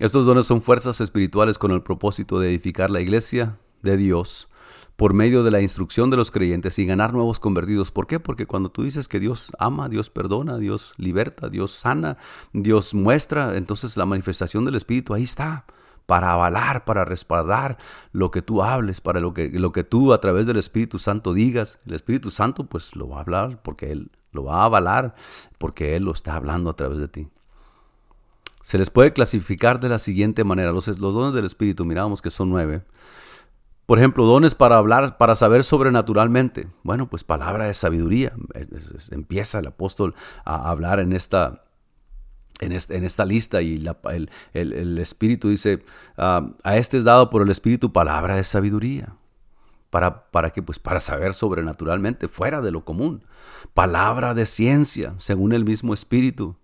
Estos dones son fuerzas espirituales con el propósito de edificar la iglesia de Dios por medio de la instrucción de los creyentes y ganar nuevos convertidos. ¿Por qué? Porque cuando tú dices que Dios ama, Dios perdona, Dios liberta, Dios sana, Dios muestra, entonces la manifestación del Espíritu ahí está para avalar, para respaldar lo que tú hables, para lo que, lo que tú a través del Espíritu Santo digas. El Espíritu Santo pues lo va a hablar porque Él lo va a avalar, porque Él lo está hablando a través de ti. Se les puede clasificar de la siguiente manera. Los, los dones del Espíritu, miramos que son nueve. Por ejemplo, dones para hablar, para saber sobrenaturalmente. Bueno, pues palabra de sabiduría. empieza el apóstol a hablar en esta, en, esta lista y el, Espíritu dice, ah, a este es dado por el Espíritu palabra de sabiduría. ¿Para, para que Pues para saber sobrenaturalmente, fuera de lo común. Palabra de ciencia, según el mismo Espíritu.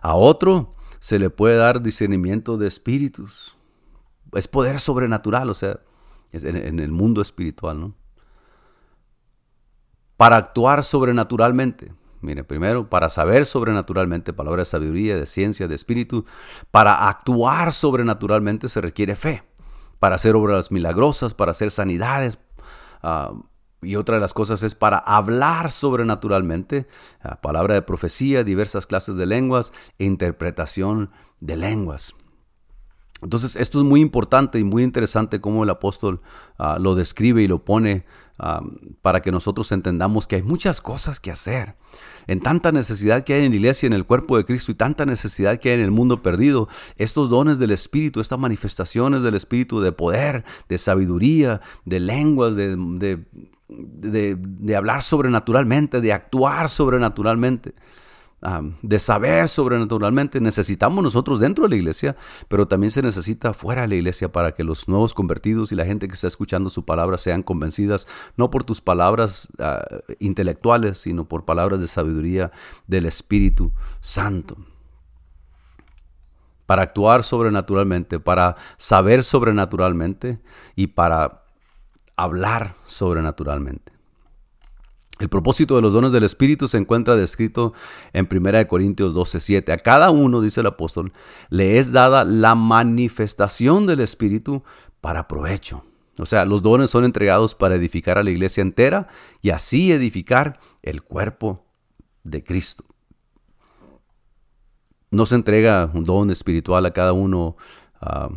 A otro, se le puede dar discernimiento de espíritus. Es poder sobrenatural, o sea, en, el mundo espiritual, ¿no? Para actuar sobrenaturalmente. Mire, primero, para saber sobrenaturalmente, palabra de sabiduría, de ciencia, de espíritu. Para actuar sobrenaturalmente se requiere fe. Para hacer obras milagrosas, para hacer sanidades, uh, y otra de las cosas es para hablar sobrenaturalmente, palabra de profecía, diversas clases de lenguas e interpretación de lenguas. Entonces, esto es muy importante y muy interesante cómo el apóstol ah, lo describe y lo pone ah, para que nosotros entendamos que hay muchas cosas que hacer. En tanta necesidad que hay en la iglesia, en el cuerpo de Cristo y tanta necesidad que hay en el mundo perdido, estos dones del Espíritu, estas manifestaciones del Espíritu de poder, de sabiduría, de lenguas, de, hablar sobrenaturalmente, de actuar sobrenaturalmente, de saber sobrenaturalmente. Necesitamos nosotros dentro de la iglesia, pero también se necesita fuera de la iglesia para que los nuevos convertidos y la gente que está escuchando su palabra sean convencidas, no por tus palabras ah, intelectuales, sino por palabras de sabiduría del Espíritu Santo para actuar sobrenaturalmente, para saber sobrenaturalmente y para hablar sobrenaturalmente. El propósito de los dones del Espíritu se encuentra descrito en 1 Corintios 12:7. A cada uno, dice el apóstol, le es dada la manifestación del Espíritu para provecho. O sea, los dones son entregados para edificar a la iglesia entera y así edificar el cuerpo de Cristo. No se entrega un don espiritual a cada uno. Ah,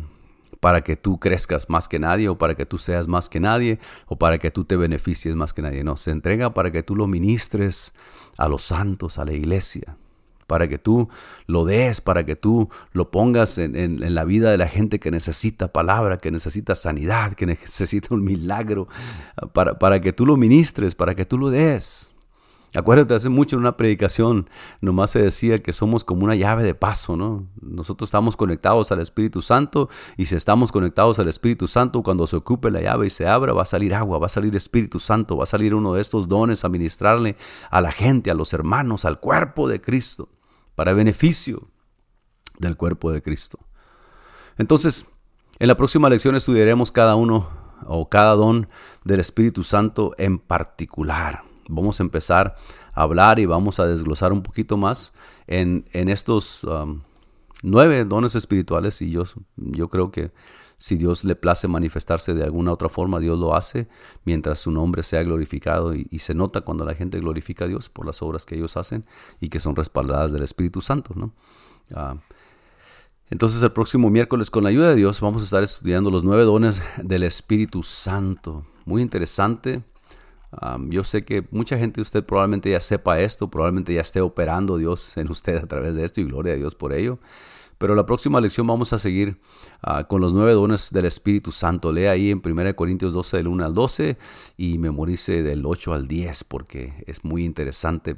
para que tú crezcas más que nadie o para que tú seas más que nadie o para que tú te beneficies más que nadie. No, se entrega para que tú lo ministres a los santos, a la iglesia, para que tú lo des, para que tú lo pongas en, la vida de la gente que necesita palabra, que necesita sanidad, que necesita un milagro, para, para que tú lo ministres, para que tú lo des. Acuérdate, hace mucho en una predicación nomás se decía que somos como una llave de paso, ¿no? Nosotros estamos conectados al Espíritu Santo y si estamos conectados al Espíritu Santo, cuando se ocupe la llave y se abra, va a salir agua, va a salir Espíritu Santo, va a salir uno de estos dones a ministrarle a la gente, a los hermanos, al cuerpo de Cristo, para beneficio del cuerpo de Cristo. Entonces, en la próxima lección estudiaremos cada uno o cada don del Espíritu Santo en particular. Vamos a empezar a hablar y vamos a desglosar un poquito más en, estos um, nueve dones espirituales y yo, yo creo que si Dios le place manifestarse de alguna otra forma, Dios lo hace mientras su nombre sea glorificado y, se nota cuando la gente glorifica a Dios por las obras que ellos hacen y que son respaldadas del Espíritu Santo. ¿no? Ah, entonces el próximo miércoles con la ayuda de Dios vamos a estar estudiando los nueve dones del Espíritu Santo. Muy interesante yo sé que mucha gente de usted probablemente ya sepa esto, probablemente ya esté operando Dios (laughs) en usted a través de esto y gloria a Dios por ello. Pero la próxima lección vamos a seguir ah, con los nueve dones del Espíritu Santo. Lea ahí en 1 Corintios 12 del 1 al 12 y memorice del 8 al 10 porque es muy interesante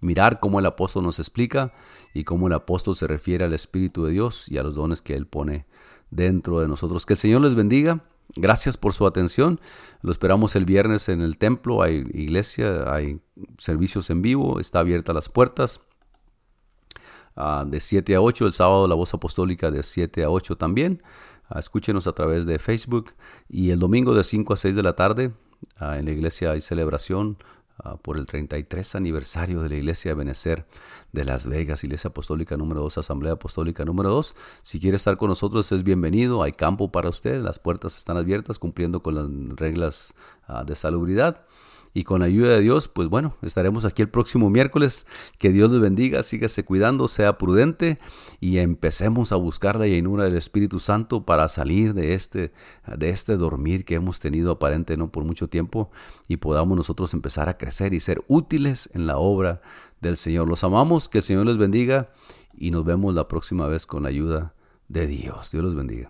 mirar cómo el apóstol nos explica y cómo el apóstol se refiere al Espíritu de Dios y a los dones que él pone dentro de nosotros. Que el Señor les bendiga. Gracias por su atención. Lo esperamos el viernes en el templo. Hay iglesia, hay servicios en vivo. Está abierta las puertas. Ah, de 7 a 8. El sábado la voz apostólica de 7 a 8 también. Ah, escúchenos a través de Facebook. Y el domingo de 5 a 6 de la tarde ah, en la iglesia hay celebración Ah, por el 33 aniversario de la Iglesia de Benecer de Las Vegas, Iglesia Apostólica número 2, Asamblea Apostólica número 2. Si quiere estar con nosotros es bienvenido, hay campo para usted, las puertas están abiertas cumpliendo con las reglas ah, de salubridad. Y con la ayuda de Dios, pues bueno, estaremos aquí el próximo miércoles. Que Dios les bendiga, sígase cuidando, sea prudente y empecemos a buscar la llenura del Espíritu Santo para salir de este, de este dormir que hemos tenido aparente no por mucho tiempo y podamos nosotros empezar a crecer y ser útiles en la obra del Señor. Los amamos, que el Señor les bendiga y nos vemos la próxima vez con la ayuda de Dios. Dios los bendiga.